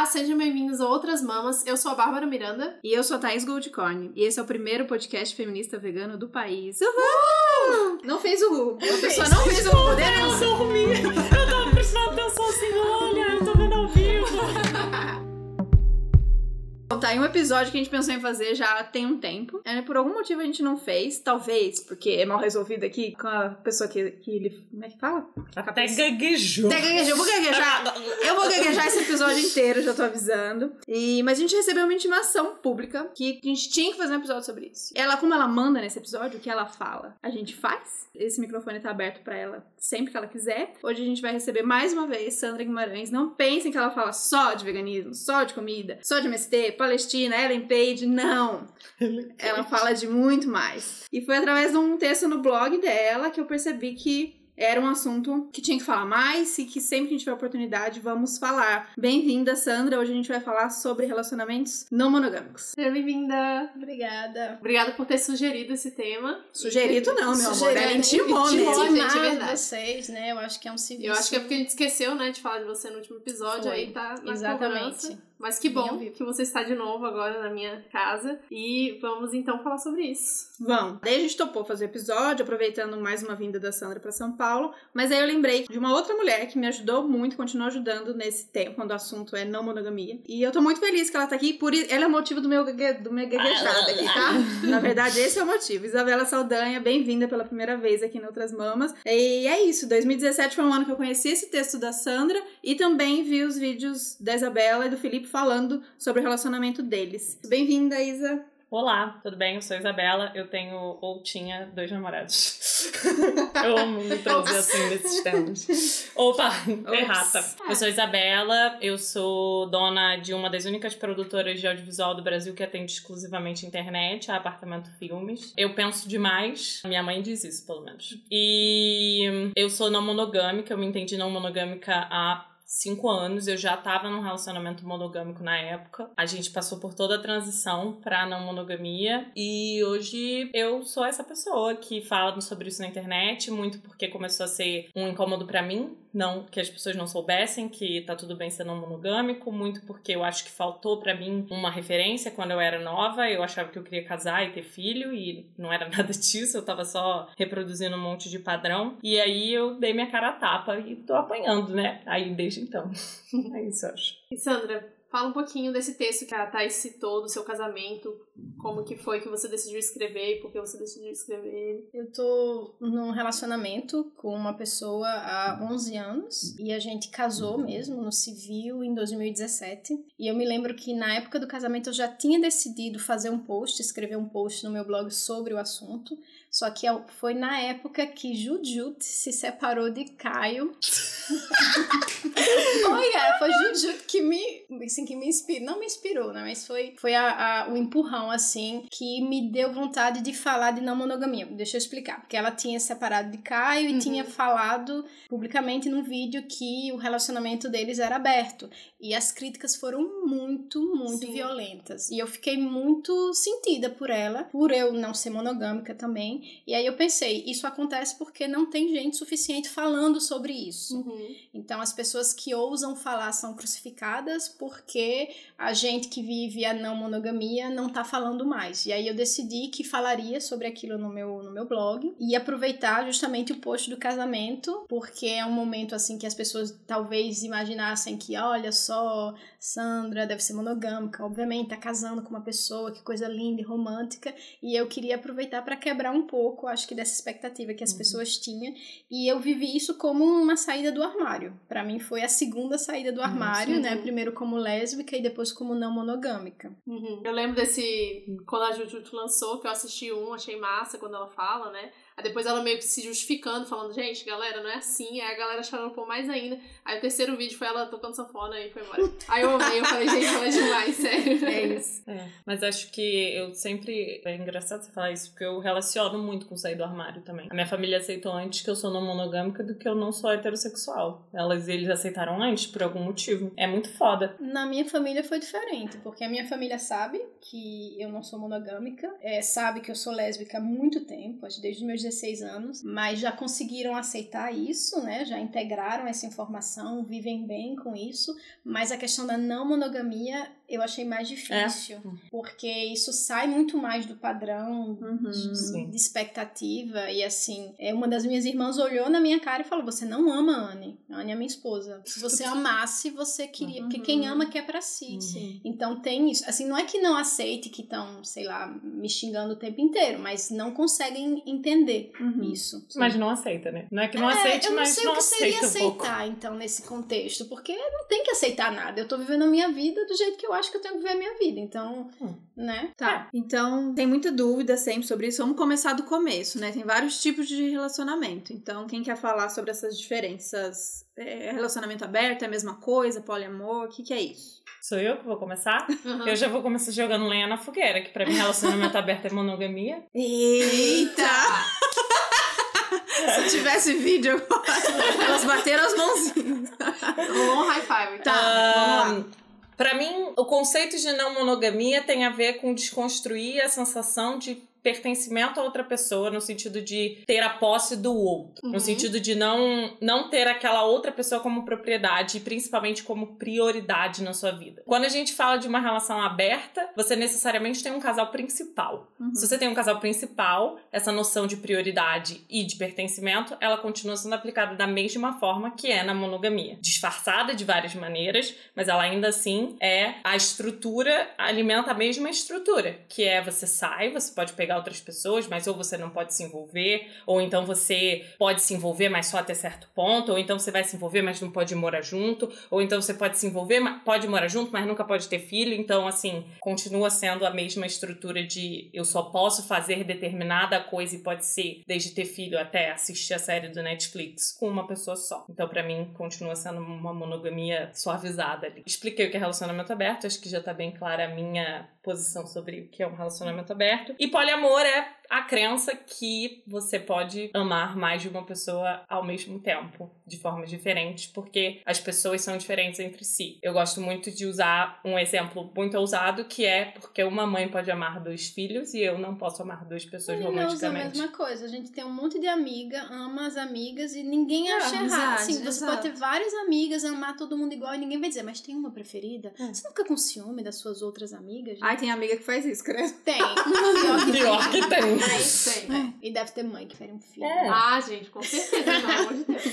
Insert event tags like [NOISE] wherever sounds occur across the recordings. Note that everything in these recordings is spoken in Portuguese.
Olá, sejam bem-vindos a Outras Mamas. Eu sou a Bárbara Miranda. E eu sou a Thaís Goldcorn. E esse é o primeiro podcast feminista vegano do país. Uhul! Não fez o Ru. A pessoa não fez o Ru. Podemos? Eu dormi. Eu tava prestando atenção assim, olha, eu tô vendo ao vivo. [LAUGHS] Tá aí um episódio que a gente pensou em fazer já tem um tempo. É, por algum motivo a gente não fez. Talvez porque é mal resolvido aqui com a pessoa que, que ele. Como é que fala? Até gaguejou. Até gaguejou. Eu vou gaguejar. [LAUGHS] Eu vou gaguejar esse episódio inteiro, já tô avisando. E, mas a gente recebeu uma intimação pública que a gente tinha que fazer um episódio sobre isso. Ela, como ela manda nesse episódio, o que ela fala, a gente faz. Esse microfone tá aberto pra ela sempre que ela quiser. Hoje a gente vai receber mais uma vez Sandra Guimarães. Não pensem que ela fala só de veganismo, só de comida, só de MST, Palestina, Ellen Page. Não! Ela fala de muito mais. E foi através de um texto no blog dela que eu percebi que era um assunto que tinha que falar mais e que sempre que a gente tiver oportunidade vamos falar. Bem-vinda, Sandra. Hoje a gente vai falar sobre relacionamentos não monogâmicos. Seja bem-vinda. Obrigada. Obrigada por ter sugerido esse tema. Sugerido não, meu amor. Sugerido. Ela intimou Intimou, mesmo. gente, é verdade. vocês, né? Eu acho que é um serviço. Eu acho que é porque a gente esqueceu, né, de falar de você no último episódio, Foi. aí tá na Exatamente. cobrança. Mas que bom que você está de novo agora na minha casa. E vamos então falar sobre isso. Vamos. Daí a gente topou fazer o episódio, aproveitando mais uma vinda da Sandra pra São Paulo. Mas aí eu lembrei de uma outra mulher que me ajudou muito, continua ajudando nesse tempo, quando o assunto é não monogamia. E eu tô muito feliz que ela tá aqui. Por ela é o motivo do meu, do meu gaguejada aqui, tá? [LAUGHS] Na verdade, esse é o motivo. Isabela Saldanha, bem-vinda pela primeira vez aqui no Outras Mamas. E é isso. 2017 foi um ano que eu conheci esse texto da Sandra e também vi os vídeos da Isabela e do Felipe falando sobre o relacionamento deles. Bem-vinda, Isa. Olá, tudo bem? Eu sou a Isabela. Eu tenho ou tinha dois namorados. [LAUGHS] eu amo me trazer assim nesses termos. Opa, errata. Eu sou a Isabela, eu sou dona de uma das únicas produtoras de audiovisual do Brasil que atende exclusivamente internet, a Apartamento Filmes. Eu penso demais, minha mãe diz isso, pelo menos. E eu sou não monogâmica, eu me entendi não monogâmica há cinco anos, eu já tava num relacionamento monogâmico na época. A gente passou por toda a transição pra não monogamia e hoje eu sou essa pessoa que fala sobre isso na internet, muito porque começou a ser um incômodo pra mim, não que as pessoas não soubessem que tá tudo bem ser não monogâmico, muito porque eu acho que faltou pra mim uma referência quando eu era nova, eu achava que eu queria casar e ter filho e não era [LAUGHS] nada disso, eu tava só reproduzindo um monte de padrão. E aí eu dei minha cara a tapa e tô apanhando, né? Aí desde então. [LAUGHS] É isso, eu acho. E Sandra, fala um pouquinho desse texto que a Thais citou do seu casamento. Como que foi que você decidiu escrever e por que você decidiu escrever ele. Eu tô num relacionamento com uma pessoa há 11 anos e a gente casou mesmo no civil em 2017. E eu me lembro que na época do casamento eu já tinha decidido fazer um post, escrever um post no meu blog sobre o assunto. Só que eu- foi na época que Jujut se separou de Caio. [LAUGHS] Oi, cara, foi Jujut que me, assim, que me inspirou. Não me inspirou, né? Mas foi, foi a, a- o empurrão, assim, que me deu vontade de falar de não monogamia. Deixa eu explicar. Porque ela tinha separado de Caio e Uhum. tinha falado publicamente num vídeo que o relacionamento deles era aberto. E as críticas foram muito, muito Sim. violentas. E eu fiquei muito sentida por ela, por eu não ser monogâmica também. E aí eu pensei, isso acontece porque não tem gente suficiente falando sobre isso. Uhum. Então as pessoas que ousam falar são crucificadas porque a gente que vive a não monogamia não tá falando mais. E aí eu decidi que falaria sobre aquilo no meu, no meu blog e aproveitar justamente o post do casamento, porque é um momento assim que as pessoas talvez imaginassem que, olha só, Sandra deve ser monogâmica, obviamente tá casando com uma pessoa, que coisa linda e romântica, e eu queria aproveitar para quebrar um pouco, acho que dessa expectativa que as pessoas tinham, e eu vivi isso como uma saída do armário. Para mim foi a segunda saída do armário, sim. né? Primeiro como lésbica e depois como não monogâmica. Uhum. Eu lembro desse. Quando a Jujutsu lançou, que eu assisti um, achei massa quando ela fala, né? Aí depois ela meio que se justificando, falando, gente, galera, não é assim. Aí a galera chorando mais ainda. Aí o terceiro vídeo foi ela tocando sanfona e foi embora. [LAUGHS] Aí eu amei, eu falei, gente, ela é demais, sério. É isso. É, mas acho que eu sempre. É engraçado você falar isso, porque eu relaciono muito com sair do armário também. A minha família aceitou antes que eu sou não monogâmica do que eu não sou heterossexual. Elas, eles aceitaram antes por algum motivo. É muito foda. Na minha família foi diferente, porque a minha família sabe que eu não sou monogâmica, é, sabe que eu sou lésbica há muito tempo, acho que desde os meus 16 anos, mas já conseguiram aceitar isso, né? Já integraram essa informação, vivem bem com isso, mas a questão da não monogamia eu achei mais difícil, É. porque isso sai muito mais do padrão Uhum. Sim. de expectativa e assim, é uma das minhas irmãs olhou na minha cara e falou: "Você não ama a Anne. A Anne é minha esposa. Se você [LAUGHS] amasse, você queria, porque quem ama quer pra si". Uhum. Sim. Então tem isso. Assim, não é que não aceite que estão, sei lá, me xingando o tempo inteiro, mas não conseguem entender Uhum. isso. Mas não aceita, né? Não é que não É, aceite, eu não mas sei não o que seria aceita um pouco. aceitar, então, nesse contexto, porque não tem que aceitar nada. Eu tô vivendo a minha vida do jeito que eu acho que eu tenho que viver a minha vida. Então, Hum. né? Tá, então tem muita dúvida sempre sobre isso. Vamos começar do começo, né? Tem vários tipos de relacionamento. Então, quem quer falar sobre essas diferenças? É, relacionamento aberto é a mesma coisa? Poliamor? O que, que é isso? Sou eu que vou começar? Uhum. Eu já vou começar jogando lenha na fogueira, que pra mim relacionamento [LAUGHS] aberto é monogamia. Eita! [LAUGHS] Se tivesse vídeo elas bateram as mãozinhas. Um high five. Tá, vamos lá. Pra mim, o conceito de não monogamia tem a ver com desconstruir a sensação de pertencimento a outra pessoa, no sentido de ter a posse do outro. Uhum. No sentido de não, não ter aquela outra pessoa como propriedade e principalmente como prioridade na sua vida. Quando a gente fala de uma relação aberta, você necessariamente tem um casal principal. Uhum. Se você tem um casal principal, essa noção de prioridade e de pertencimento, ela continua sendo aplicada da mesma forma que é na monogamia. Disfarçada de várias maneiras, mas ela ainda assim é a estrutura, alimenta a mesma estrutura, que é você sai, você pode pegar outras pessoas, mas ou você não pode se envolver, ou então você pode se envolver, mas só até certo ponto, ou então você vai se envolver, mas não pode morar junto, ou então você pode se envolver, pode morar junto, mas nunca pode ter filho, então assim, continua sendo a mesma estrutura de eu só posso fazer determinada coisa e pode ser desde ter filho até assistir a série do Netflix com uma pessoa só. Então pra mim continua sendo uma monogamia suavizada ali. Expliquei o que é relacionamento aberto, acho que já tá bem clara a minha posição sobre o que é um relacionamento aberto. E poliamor é a crença que você pode amar mais de uma pessoa ao mesmo tempo, de formas diferentes, porque as pessoas são diferentes entre si. Eu gosto muito de usar um exemplo muito ousado, que é porque uma mãe pode amar dois filhos e eu não posso amar duas pessoas Ele usa a romanticamente. mesma coisa. A gente tem um monte de amiga, ama as amigas e ninguém É, acha errado. Assim, você exato. pode ter várias amigas, amar todo mundo igual e ninguém vai dizer, mas tem uma preferida? É. Você não fica com ciúme das suas outras amigas? Ai, tem amiga que faz isso, credo. Tem. Pior [LAUGHS] que Pior que tem. Tem. é, e deve ter mãe que fere um filho. É. Ah, gente, com certeza, pelo amor de Deus.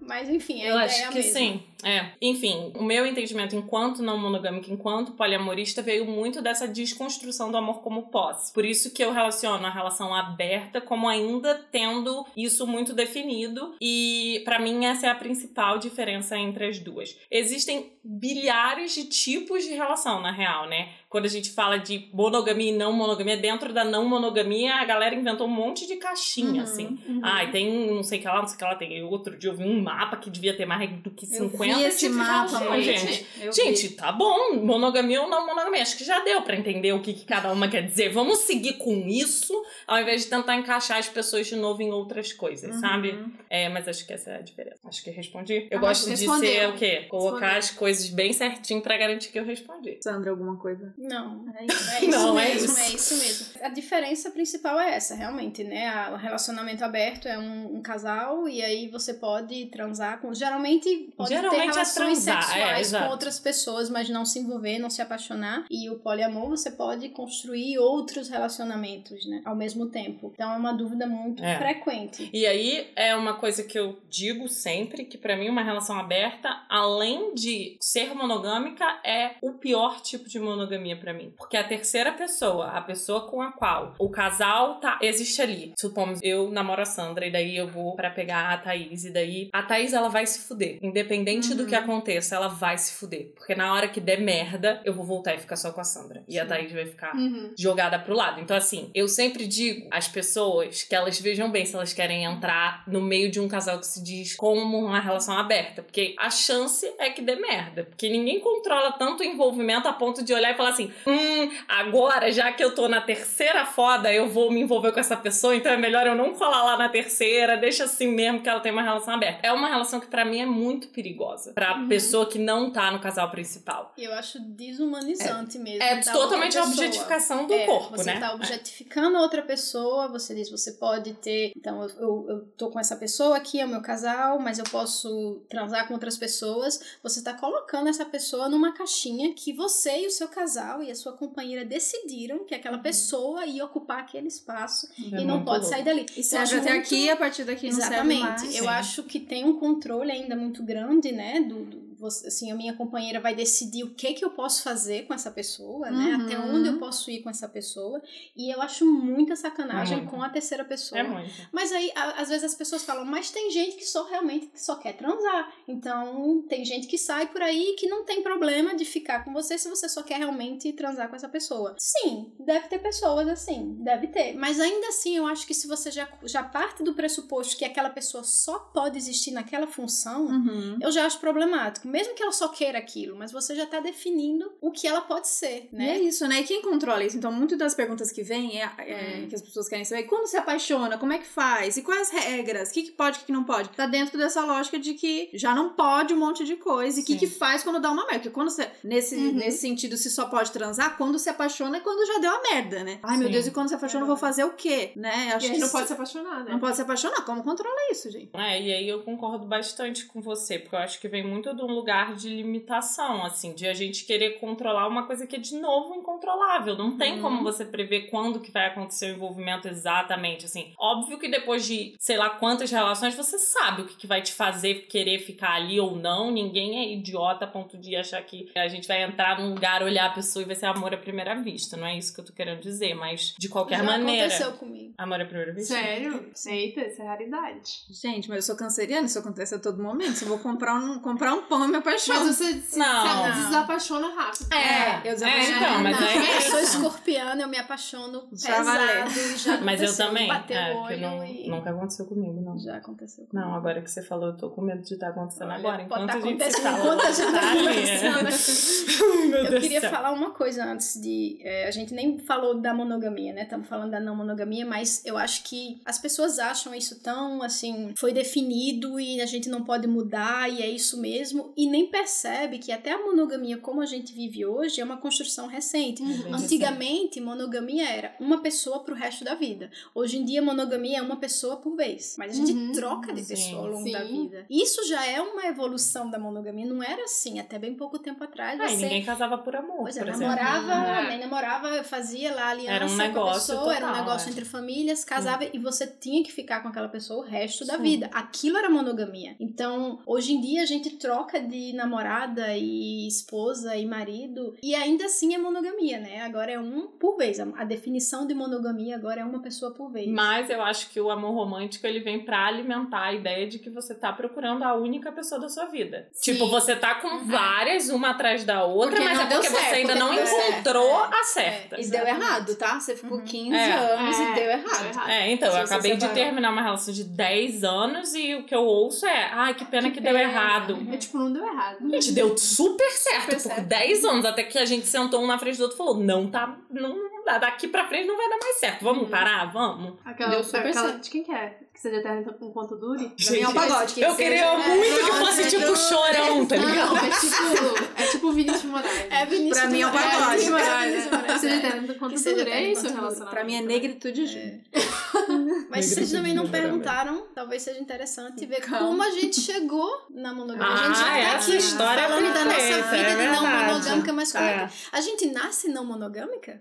Mas enfim, a Eu ideia acho é a que mesma. sim. É. Enfim, o meu entendimento enquanto não monogâmica, enquanto poliamorista, veio muito dessa desconstrução do amor como posse. Por isso que eu relaciono a relação aberta como ainda tendo isso muito definido. E pra mim essa é a principal diferença entre as duas. Existem bilhares de tipos de relação, na real, né? Quando a gente fala de monogamia e não monogamia, dentro da não monogamia, a galera inventou um monte de caixinha, Uhum, assim. uhum. Ai, tem um não sei o que lá, não sei o que lá. Tem outro dia eu vi um mapa que devia ter mais do que Eu 50 vi esse mapa, mãe. gente. Eu Gente, vi. tá bom, monogamia ou não monogamia. Acho que já deu pra entender o que, que cada uma quer dizer. Vamos seguir com isso, ao invés de tentar encaixar as pessoas de novo em outras coisas, Uhum. sabe? É, mas acho que essa é a diferença. Acho que respondi. Eu Ah, gosto de respondeu. ser o quê? Colocar Respondeu. as coisas bem certinho pra garantir que eu respondi. Sandra, alguma coisa? Não. É isso. É [LAUGHS] Não, é mesmo, isso. é isso mesmo. A diferença principal é essa, realmente, né? O relacionamento aberto é um, um casal e aí você pode transar com. Geralmente pode Geralmente é ter relações transar, é, sexuais exato. com outras pessoas, mas não se envolver, não se apaixonar. E o poliamor você pode construir outros relacionamentos, né? Ao mesmo tempo. Então é uma dúvida muito É. frequente. E aí é uma coisa que eu digo sempre que pra mim uma relação aberta, além de ser monogâmica, é o pior tipo de monogamia pra mim, porque a terceira pessoa, a pessoa com a qual o casal tá existe ali. Supomos eu namoro a Sandra e daí eu vou pra pegar a Thaís e daí a Thaís ela vai se fuder, independente do Uhum. que aconteça, ela vai se fuder, porque na hora que der merda, eu vou voltar e ficar só com a Sandra e a Sim. Thaís vai ficar Uhum. jogada pro lado. Então, assim, eu sempre digo às pessoas que elas vejam bem se elas querem entrar no meio de um casal que se diz como uma relação aberta. Porque a chance é que dê merda. Porque ninguém controla tanto o envolvimento a ponto de olhar e falar assim: hum, agora, já que eu tô na terceira foda, eu vou me envolver com essa pessoa, então é melhor eu não colar lá na terceira, deixa assim mesmo que ela tem uma relação aberta. É uma relação que pra mim é muito perigosa. Pra Uhum. pessoa que não tá no casal principal. E eu acho desumanizante mesmo. É totalmente a objetificação do É, corpo, você né? tá objetificando a outra pessoa, você diz, você pode ter. Então, eu, eu, eu tô com essa pessoa aqui, é o meu casal, mas eu posso transar com outras pessoas. Você tá colocando essa pessoa numa caixinha que você e o seu casal e a sua companheira decidiram que aquela pessoa ia ocupar aquele espaço É e não pode louco. sair dali. E serve até muito- aqui, a partir daqui não serve Exatamente. mais. Eu Sim. acho que tem um controle ainda muito grande, né? Do, do- você- assim, a minha companheira vai decidir o que que eu posso fazer com essa pessoa, né? Uhum. Até onde eu posso ir com essa pessoa. E eu acho muita sacanagem É com a terceira pessoa. É muito. Mas aí, a- às vezes as pessoas falam, mas tem gente que só realmente só quer transar. Então, tem gente que sai por aí que não tem problema de ficar com você se você só quer realmente transar com essa pessoa. Sim, deve ter pessoas assim, deve ter. Mas ainda assim, eu acho que se você já, já parte do pressuposto que aquela pessoa só pode existir naquela função, Uhum. eu já acho problemático. Mesmo que ela só queira aquilo, mas você já tá definindo o que ela pode ser, E é né? isso, né? E quem controla isso? Então, muitas das perguntas que vêm é, é, que as pessoas querem saber quando se apaixona, como é que faz? E quais as regras? O que, que pode, o que, que não pode? Tá dentro dessa lógica de que já não pode um monte de coisa. E o que, que faz quando dá uma merda? Porque quando você, nesse, Uhum. nesse sentido, se só pode transar, quando se apaixona é quando já deu a merda, né? Ai, meu Sim. Deus, e quando se apaixona, eu vou fazer o quê? Né? E Acho a que gente não isso- pode se apaixonar, né? não pode se apaixonar. Como controla isso, gente? É, e aí eu concordo bastante com você, porque eu acho que vem muito de um lugar de limitação, assim, de a gente querer controlar uma coisa que é de novo incontrolável. Não tem Uhum. como você prever quando que vai acontecer o envolvimento exatamente, assim. Óbvio que depois de sei lá quantas relações, você sabe o que, que vai te fazer querer ficar ali ou não. Ninguém é idiota a ponto de achar que a gente vai entrar num lugar, olhar a pessoa e vai ser amor à primeira vista. Não é isso que eu tô querendo dizer, mas de qualquer Já maneira. aconteceu comigo. Amor à primeira vista? Sério? Eita, isso é raridade. Gente, mas eu sou canceriana, isso acontece a todo momento. Se eu vou comprar um, comprar um pão, me apaixono. Mas você se, Não. se desapaixona rápido. É, eu É, desapaixono. então, mas Não, Eu sou [LAUGHS] escorpiana, eu me apaixono Já pesado. Já [LAUGHS] Mas eu também. Bater É, o que olho não, e... nunca aconteceu comigo, não. Já aconteceu comigo. Não, agora que você falou, eu tô com medo de estar acontecendo Olha, agora. pode Enquanto tá a gente fala. enquanto a gente tá conversando. [LAUGHS] é. Eu queria falar uma coisa antes de. é, a gente nem falou da monogamia, né? Estamos falando da não monogamia, mas eu acho que as pessoas acham isso tão assim. Foi definido e a gente não pode mudar e é isso mesmo. E nem percebe que até a monogamia, como a gente vive hoje, é uma construção recente. Uhum. Antigamente, monogamia era uma pessoa pro resto da vida. Hoje em dia, monogamia é uma pessoa por vez. Mas a gente Uhum. troca de pessoa ao longo sim. da vida. Isso já é uma evolução da monogamia. Não era assim até bem pouco tempo atrás. Ah, e você ninguém casava por amor, Pois é, por exemplo. namorava, Uhum. nem namorava, fazia lá a aliança Era um com a negócio pessoa, era um total, negócio é. entre famílias, casava e você tinha que ficar com aquela pessoa o resto da Sim. vida. Aquilo era monogamia. Então, hoje em dia a gente troca de namorada e esposa e marido e ainda assim é monogamia, né? Agora é um por vez. A definição de monogamia agora é uma pessoa por vez. Mas eu acho que o amor romântico ele vem pra alimentar a ideia de que você tá procurando a única pessoa da sua vida. Sim. Tipo, você tá com várias, uma atrás da outra, Porque mas é deu porque você certo, ainda não porque não deu encontrou certo. a certa. É, E deu errado, tá? Você ficou Uhum. 15 É. anos É, e deu deu errado. É, então, Se eu você acabei de terminar uma relação de 10 anos e o que eu ouço é, ai, que pena que, deu pena. errado. É tipo, não deu errado. Gente, deu super certo Super por certo. 10 anos, até que a gente sentou um na frente do outro e falou: não tá, não, não dá, daqui pra frente não vai dar mais certo. Vamos Uhum. parar? Vamos. Aquela, Deu super aquela certo. de quem que é? Que seja eterno enquanto dure? Pra mim é um Gente, pagode. que Eu seja- queria é, muito que nossa, fosse é tipo do- chorão, tá ligado? Não, é tipo, é tipo Vinícius Moraes. É Vinícius Pra mim é um pagode. De Moraes, Que é. seja eterno enquanto Que seja dure. É isso o enquanto dure. relacionamento. Pra mim é negritude junto. [LAUGHS] Mas vocês também não perguntaram, talvez seja interessante ver Calma. como a gente chegou na monogamia. a gente Ah, já tá essa aqui história é falando da nossa vida é de não monogâmica, mas como é É. que... A gente nasce não monogâmica?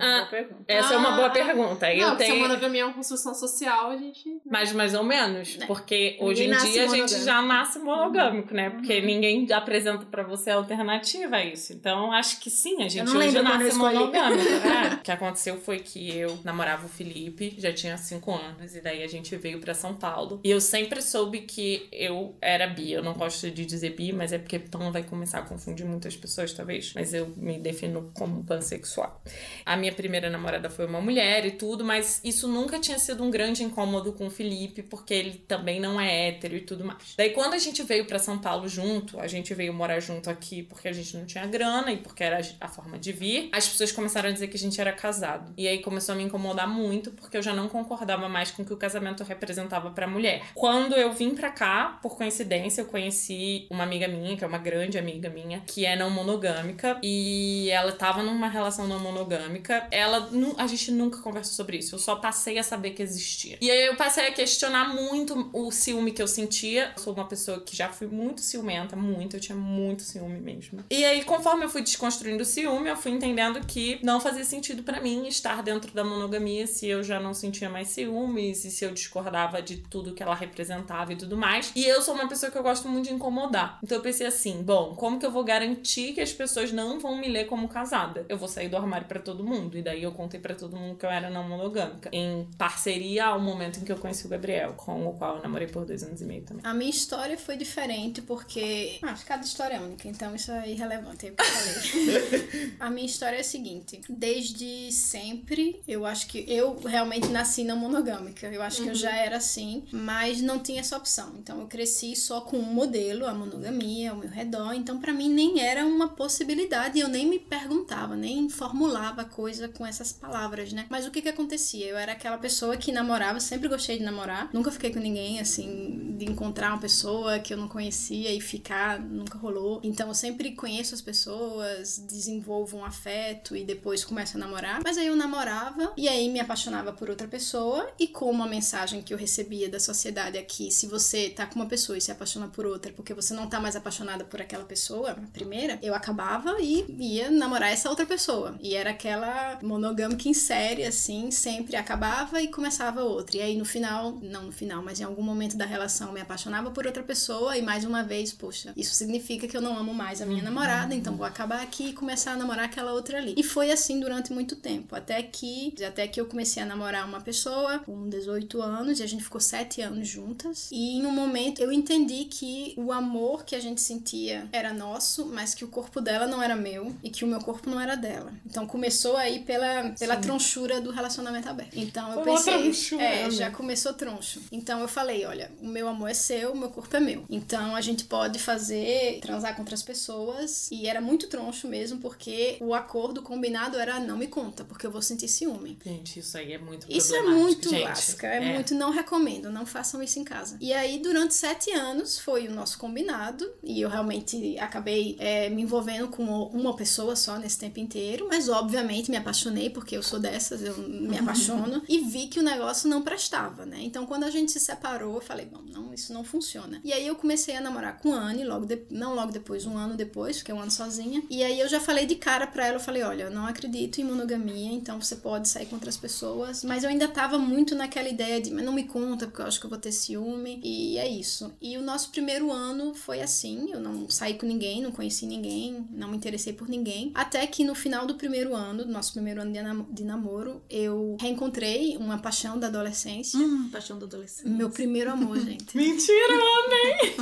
Ah, Boa pergunta. Essa é uma boa Ah, pergunta. Não, Eu porque se a tenho. monogamia é uma construção social, a gente... Mas mais ou menos. Porque hoje em dia a gente já nasce monogâmico, né? Porque ninguém apresenta pra você a alternativa a isso. Então acho que sim, a gente não hoje nasce monogâmico. [LAUGHS] né? o que aconteceu foi que eu namorava o Felipe, já tinha cinco anos, e daí a gente veio pra São Paulo. E eu sempre soube que eu era bi. Eu não gosto de dizer bi, mas é porque então vai começar a confundir muitas pessoas, talvez. Mas eu me defino como pansexual. A minha primeira namorada foi uma mulher e tudo, mas isso nunca tinha sido um grande incômodo com o Felipe, porque ele também não é hétero e tudo mais. Daí, quando a gente veio pra São Paulo junto, a gente veio morar junto aqui porque a gente não tinha grana e porque era a forma de vir, as pessoas começaram a dizer que a gente era casado. E aí começou a me incomodar muito, porque eu já não concordava mais com o que o casamento representava pra mulher. Quando eu vim pra cá, por coincidência, eu conheci uma amiga minha, que é uma grande amiga minha, que é não monogâmica, e ela tava numa relação não monogâmica. Ela, a gente nunca conversou sobre isso, eu só passei a saber que existia. E aí eu passei a questionar muito o ciúme que eu sentia. Eu sou uma pessoa que já fui muito ciumenta, muito, eu tinha muito ciúme mesmo. E aí, conforme eu fui desconstruindo o ciúme, eu fui entendendo que não fazia sentido para mim estar dentro da monogamia se eu já não sentia mais ciúmes e se eu discordava de tudo que ela representava e tudo mais. E eu sou uma pessoa que eu gosto muito de incomodar. Então eu pensei assim, bom, como que eu vou garantir que as pessoas não vão me ler como casada? Eu vou sair do armário para todo mundo. E daí eu contei para todo mundo que eu era não monogâmica. Em parceria ao momento em que eu conheci o Gabriel, com o qual eu namorei por dois anos e meio também. A minha história foi diferente porque. Ah, cada história é única, então isso é irrelevante, é o que eu falei. [LAUGHS] a minha história é a seguinte: desde sempre, eu acho que eu realmente nasci não monogâmica. Eu acho uhum. que eu uhum. já era assim, mas não tinha essa opção. Então eu cresci só com um modelo, a monogamia, ao meu redor. Então para mim nem era uma possibilidade, eu nem me perguntava, nem formulava coisa com essas palavras, né? Mas o que que acontecia? Eu era aquela pessoa que namorava, sempre gostei de namorar, nunca fiquei com ninguém assim, de encontrar uma pessoa que eu não conhecia e ficar, nunca rolou. Então eu sempre conheço as pessoas, desenvolvo um afeto e depois começo a namorar. Mas aí eu namorava e aí me apaixonava por outra pessoa e como a mensagem que eu recebia da sociedade aqui, se você tá com uma pessoa e se apaixona por outra porque você não tá mais apaixonada por aquela pessoa, a primeira, eu acabava e ia namorar essa outra pessoa. E era aquela monogâmica em série, assim, sempre acabava e começava outra. E aí no final, não no final, mas em algum momento da relação me apaixonava por outra pessoa e mais uma vez, poxa, isso significa que eu não amo mais a minha namorada, então vou acabar aqui e começar a namorar aquela outra ali. E foi assim durante muito tempo, até que até que eu comecei a namorar uma pessoa com 18 anos e a gente ficou 7 anos juntas. E em um momento eu entendi que o amor que a gente sentia era nosso, mas que o corpo dela não era meu e que o meu corpo não era dela. Então começou aí pela, pela tronchura do relacionamento aberto. Então eu pensei, tronchura, é, já começou troncho. Então eu falei, olha, o meu amor é seu, o meu corpo é meu. Então a gente pode fazer transar com outras pessoas e era muito troncho mesmo porque o acordo combinado era não me conta, porque eu vou sentir ciúme. Gente, isso aí é muito Isso é muito gente, lasca, é, é, muito não recomendo, não façam isso em casa. E aí durante sete anos foi o nosso combinado e eu realmente acabei é, me envolvendo com uma pessoa só nesse tempo inteiro, mas obviamente me apaixonei porque eu sou dessas, eu me apaixono e vi que o negócio não prestava, né? Então quando a gente se separou, eu falei, bom, não, isso não funciona. E aí eu comecei a namorar com a Anne, logo de, não logo depois, um ano depois, fiquei um ano sozinha. E aí eu já falei de cara pra ela, eu falei, olha, eu não acredito em monogamia, então você pode sair com outras pessoas, mas eu ainda tava muito naquela ideia de, mas não me conta, porque eu acho que eu vou ter ciúme, e é isso. E o nosso primeiro ano foi assim, eu não saí com ninguém, não conheci ninguém, não me interessei por ninguém, até que no final do primeiro ano, do nosso primeiro ano de, nam de namoro, eu reencontrei uma paixão da adolescência. Hum, paixão da adolescência. Meu primeiro amor, gente. [LAUGHS] Mentira, homem!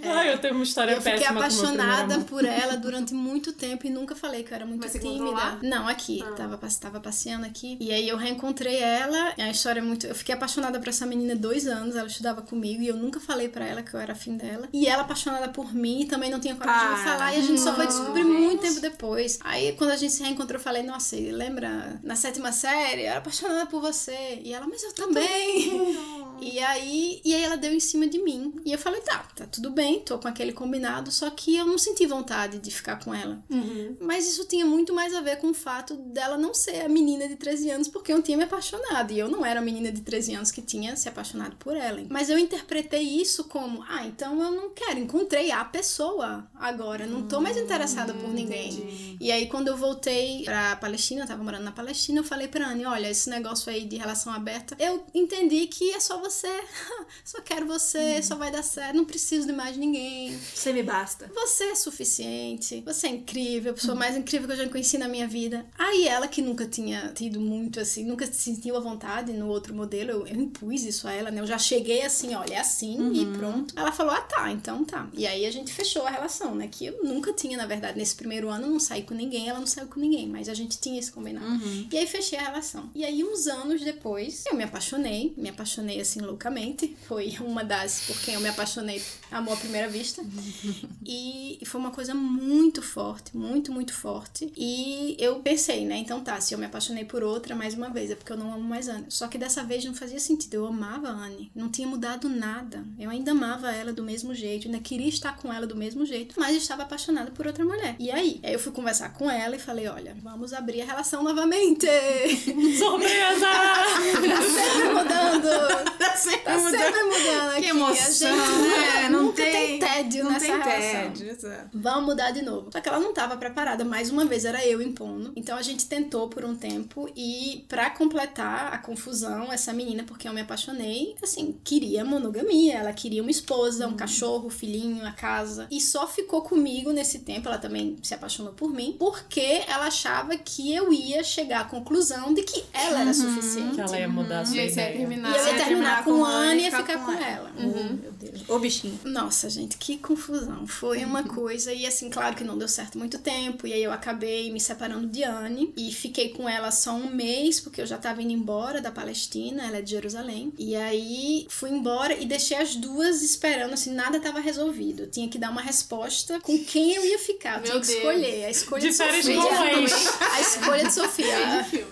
[LAUGHS] é, Ai, eu tenho uma história eu péssima. Eu fiquei apaixonada por ela durante muito tempo e nunca falei que eu era muito Mas tímida. Não, aqui. Ah. Tava, tava passeando aqui. E aí eu reencontrei ela. A história é muito. Eu fiquei apaixonada por essa menina dois anos. Ela estudava comigo e eu nunca falei para ela que eu era afim dela. E ela apaixonada por mim também não tinha coragem ah, de falar. E a gente só foi descobrir muito tempo depois. Aí quando a gente se reencontrou, eu falei, nossa, lembra na sétima série? Eu era apaixonada por você. E ela, mas eu também. [LAUGHS] E aí, e aí ela deu em cima de mim. E eu falei, tá, tá tudo bem, tô com aquele combinado, só que eu não senti vontade de ficar com ela. Uhum. Mas isso tinha muito mais a ver com o fato dela não ser a menina de 13 anos, porque eu tinha me apaixonado. E eu não era a menina de 13 anos que tinha se apaixonado por Ellen. Mas eu interpretei isso como, ah, então eu não quero, encontrei a pessoa agora, não tô mais interessada por ninguém. Entendi. E aí, quando eu voltei pra Palestina, eu tava morando na Palestina, eu falei pra Anne, olha, esse negócio aí de relação aberta, eu entendi que é só você, [LAUGHS] só quero você, hum. só vai dar certo, não preciso de mais ninguém. Você me basta. Você é suficiente, você é incrível, a pessoa hum. mais incrível que eu já conheci na minha vida. Aí ela, que nunca tinha tido muito assim, nunca se sentiu à vontade no outro modelo, eu, eu impus isso a ela, né? Eu já cheguei assim, olha, é assim uhum. e pronto. Ela falou, ah tá, então tá. E aí a gente fechou a relação, né? Que eu nunca tinha, na verdade, nesse primeiro ano, não saí com ninguém, ela não saiu com ninguém, mas a gente tinha esse combinado. Uhum. E aí fechei a relação. E aí, uns anos depois, eu me apaixonei, me apaixonei assim assim loucamente. Foi uma das por quem eu me apaixonei, amor à primeira vista. [LAUGHS] e foi uma coisa muito forte, muito, muito forte. E eu pensei, né? Então tá, se eu me apaixonei por outra mais uma vez, é porque eu não amo mais Anne. Só que dessa vez não fazia sentido. Eu amava a Anne. Não tinha mudado nada. Eu ainda amava ela do mesmo jeito, ainda queria estar com ela do mesmo jeito, mas estava apaixonada por outra mulher. E aí, aí eu fui conversar com ela e falei: olha, vamos abrir a relação novamente. [LAUGHS] Surpresa! [LAUGHS] tá sempre mudando. Tá sempre Tá mudando. sempre mudando aqui. Que emoção, a gente, né, é, não nunca tem, tem- tédio Não nessa tem relação. tédio, exato. Vamos mudar de novo. Só que ela não estava preparada. Mais uma vez era eu impondo. Então a gente tentou por um tempo e pra completar a confusão, essa menina, porque eu me apaixonei, assim, queria monogamia. Ela queria uma esposa, um cachorro, um filhinho, a casa. E só ficou comigo nesse tempo. Ela também se apaixonou por mim, porque ela achava que eu ia chegar à conclusão de que ela era suficiente. Que ela ia mudar a sua E você ia ideia. terminar. E eu ia terminar terminar com a Anne e ia ficar ficar com com ela. Uhum. Meu Deus. Ô, bichinho. Nossa, gente, que confusão. Foi uma [LAUGHS] coisa, e assim, claro que não deu certo muito tempo, e aí eu acabei me separando de Anne, e fiquei com ela só um mês, porque eu já tava indo embora da Palestina, ela é de Jerusalém, e aí fui embora e deixei as duas esperando, assim, nada tava resolvido. Eu tinha que dar uma resposta com quem eu ia ficar, eu tinha Meu que Deus. escolher. A escolha De de, Sofia. A escolha de Sofia. [LAUGHS] Filme.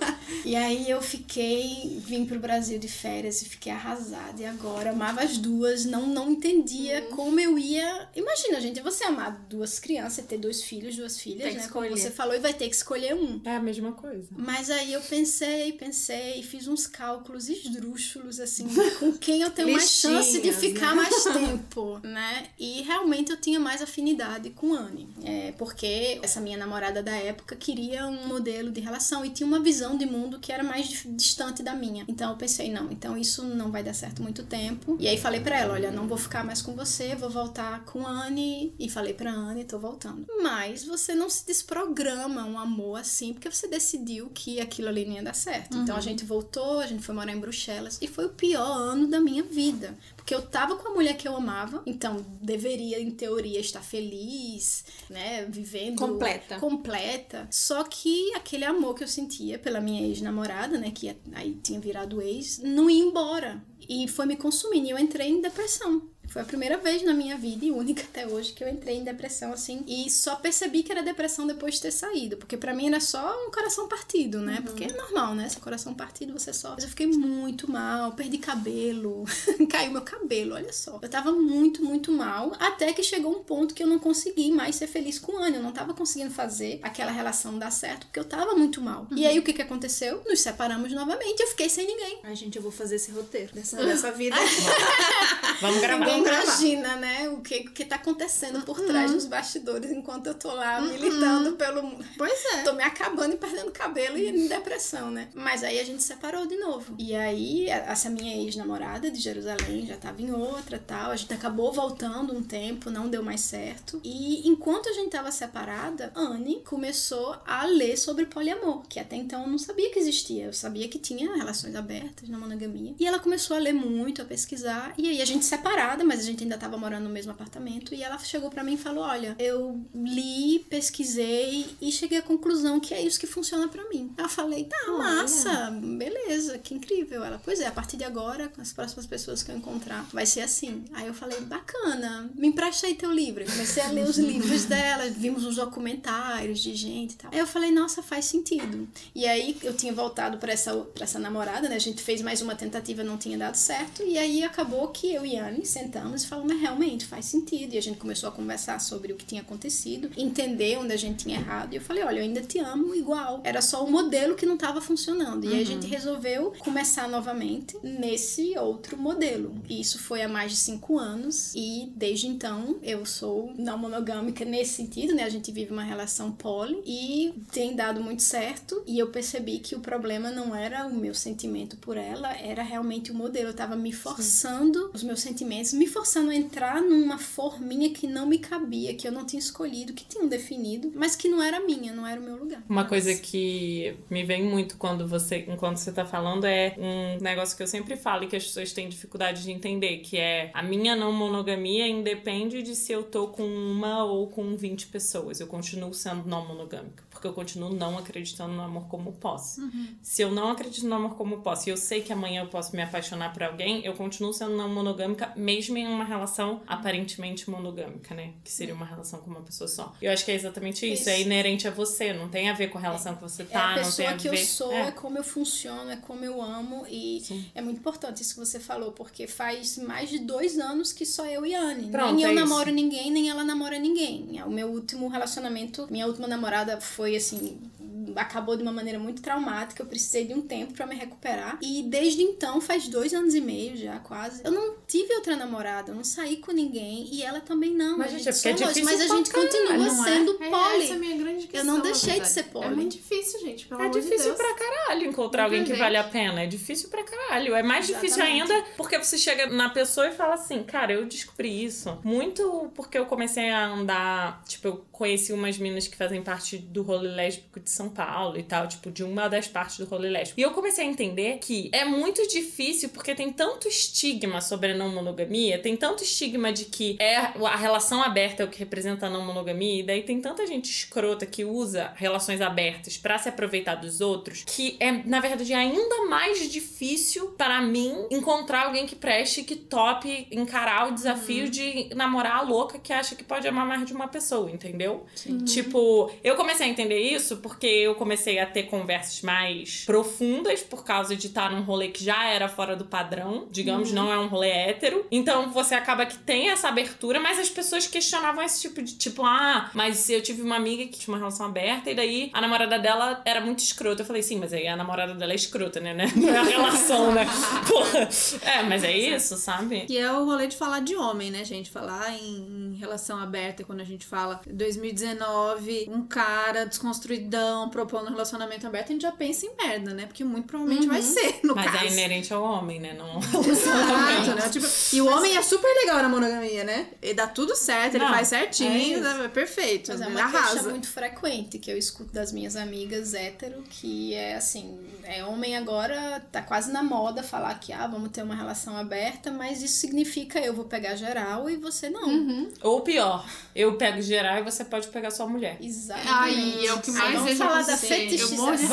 E aí eu fiquei, vim pro Brasil de férias e fiquei arrasada. E agora amava as duas, não, não entendia Uhum. como eu ia. Imagina, gente, você amar duas crianças, ter dois filhos, duas filhas, Tem né? Como você falou, e vai ter que escolher um. É a mesma coisa. Mas aí eu pensei, pensei, fiz uns cálculos esdrúxulos, assim, [LAUGHS] com quem eu tenho mais chance de Listinhas, ficar né? mais [LAUGHS] tempo, né? E realmente eu tinha mais afinidade com Anne. É, porque essa minha namorada da época queria um modelo de relação e tinha uma visão de mundo que era mais distante da minha. Então eu pensei, não, então isso não vai dar certo muito tempo. E aí falei pra ela, olha, não vou ficar mais com você, vou voltar com Anne. E falei pra Anne, tô voltando. Mas você não se desprograma um amor assim, porque você decidiu que aquilo ali não ia dar certo. Então a gente voltou, a gente foi morar em Bruxelas e foi o pior ano da minha vida. Porque eu tava com a mulher que eu amava, então deveria, em teoria, estar feliz, né? Vivendo Completa. completa. Só que aquele amor que eu sentia pela minha ex-namorada, né, que aí tinha virado ex, não ia embora. E foi me consumindo. E eu entrei em depressão. Foi a primeira vez na minha vida e única até hoje que eu entrei em depressão assim e só percebi que era depressão depois de ter saído, porque pra mim era só um coração partido, né? Porque é normal, né? Esse coração partido você só. Mas eu fiquei muito mal, perdi cabelo, [LAUGHS] caiu meu cabelo, olha só. Eu tava muito, muito mal, até que chegou um ponto que eu não consegui mais ser feliz com o Anne, eu não tava conseguindo fazer aquela relação dar certo porque eu tava muito mal. E aí o que que aconteceu? Nos separamos novamente, eu fiquei sem ninguém. Ai, gente, eu vou fazer esse roteiro dessa, [LAUGHS] dessa vida. Vamos gravar. Gravar. imagina, né, o que, o que tá acontecendo por trás dos bastidores enquanto eu tô lá militando pelo. pois é. Tô me acabando e perdendo cabelo e em depressão, né? Mas aí a gente separou de novo. E aí, essa minha ex-namorada de Jerusalém já tava em outra tal. A gente acabou voltando um tempo, não deu mais certo. E enquanto a gente tava separada, Anne começou a ler sobre poliamor, que até então eu não sabia que existia. Eu sabia que tinha relações abertas na monogamia. E ela começou a ler muito, a pesquisar. E aí a gente separada, mas a gente ainda tava morando no mesmo apartamento. E ela chegou pra mim e falou: Olha, eu li, pesquisei e cheguei à conclusão que é isso que funciona pra mim. Eu falei: Tá, Olha. massa, beleza, que incrível. Ela, pois é, a partir de agora, com as próximas pessoas que eu encontrar, vai ser assim. Aí eu falei: Bacana, me empresta aí teu livro. Eu comecei a ler os [LAUGHS] livros dela, vimos uns documentários de gente e tal. Aí eu falei: Nossa, faz sentido. E aí eu tinha voltado pra essa, pra essa namorada, né? A gente fez mais uma tentativa, não tinha dado certo. E aí acabou que eu e Anne sentamos e falamos, mas realmente faz sentido. E a gente começou a conversar sobre o que tinha acontecido, entender onde a gente tinha errado. E eu falei, olha, eu ainda te amo igual. Era só o modelo que não estava funcionando. E aí a gente resolveu começar novamente nesse outro modelo. E isso foi há mais de cinco anos. E desde então eu sou não monogâmica nesse sentido, né? A gente vive uma relação poli e tem dado muito certo. E eu percebi que o problema não era o meu sentimento por ela, era realmente o modelo. Eu tava me forçando, os meus sentimentos me me forçando a entrar numa forminha que não me cabia, que eu não tinha escolhido, que tinham definido, mas que não era minha, não era o meu lugar. Uma coisa que me vem muito quando você, enquanto você tá falando é um negócio que eu sempre falo e que as pessoas têm dificuldade de entender, que é a minha não monogamia independe de se eu tô com uma ou com 20 pessoas. Eu continuo sendo não monogâmica, porque eu continuo não acreditando no amor como posse. Se eu não acredito no amor como posse e eu sei que amanhã eu posso me apaixonar por alguém, eu continuo sendo não monogâmica, mesmo em uma relação aparentemente monogâmica, né? Que seria uma relação com uma pessoa só. Eu acho que é exatamente isso. Isso. É inerente a você, não tem a ver com a relação que você É tá, a não tem pessoa a que ver. eu sou, é. É. como eu funciono, é como eu amo. E Sim. é muito importante isso que você falou, porque faz mais de dois anos que só eu e a Anne. Pronto, nem eu é namoro ninguém, nem ela namora ninguém. O meu último relacionamento, minha última namorada foi assim. Acabou de uma maneira muito traumática. Eu precisei de um tempo pra me recuperar. E desde então, faz dois anos e meio já, quase. Eu não tive outra namorada, eu não saí com ninguém. E ela também não. Mas, a gente, é porque é difícil mas a gente continua não é? sendo É, poli. essa é a minha grande questão. Eu não deixei de ser poli. É muito difícil, gente, pelo É amor de difícil Deus. pra caralho encontrar alguém que vale a pena. É difícil pra caralho. É mais difícil Exatamente. ainda porque você chega na pessoa e fala assim, cara, eu descobri isso. Muito porque eu comecei a andar. Tipo, eu conheci umas minas que fazem parte do rolê lésbico de São Paulo e tal, tipo, de uma das partes do rolê lésbico. E eu comecei a entender que é muito difícil porque tem tanto estigma sobre a não monogamia, tem tanto estigma de que é a relação aberta é o que representa a não monogamia, e daí tem tanta gente escrota que usa relações abertas pra se aproveitar dos outros, que é, na verdade, ainda mais difícil para mim encontrar alguém que preste, que tope encarar o desafio de namorar a louca que acha que pode amar mais de uma pessoa, entendeu? Tipo, eu comecei a entender isso porque eu comecei a ter conversas mais profundas por causa de estar num rolê que já era fora do padrão, digamos, não é um rolê hétero. Então você acaba que tem essa abertura, mas as pessoas questionavam esse tipo de tipo, ah, mas eu tive uma amiga que tinha uma relação aberta e daí a namorada dela era muito escrota. Eu falei, sim, mas aí a namorada dela é escrota, né? Não é a relação, né? [LAUGHS] Porra. É, mas é isso, sabe? Que é o rolê de falar de homem, né, gente? Falar em, em relação aberta, quando a gente fala 2019, um cara desconstruidão propondo um relacionamento aberto, a gente já pensa em merda, né? Porque muito provavelmente vai ser, no Mas caso. é inerente ao homem, né? Não. [LAUGHS] Exato, né? Tipo, e o homem é super legal na monogamia, né? Ele dá tudo certo, ele Não, faz é certinho, isso. é perfeito, Mas é ele uma queixa arrasa. muito frequente que eu escuto das minhas amigas hétero, que é assim, é homem agora tá quase na moda falar que ah, vamos ter uma relação aberta, mas isso significa eu vou pegar geral e você não. Uhum. Ou pior, eu pego geral e você pode pegar sua mulher. Exatamente. Ai, é o que Aí mais falar da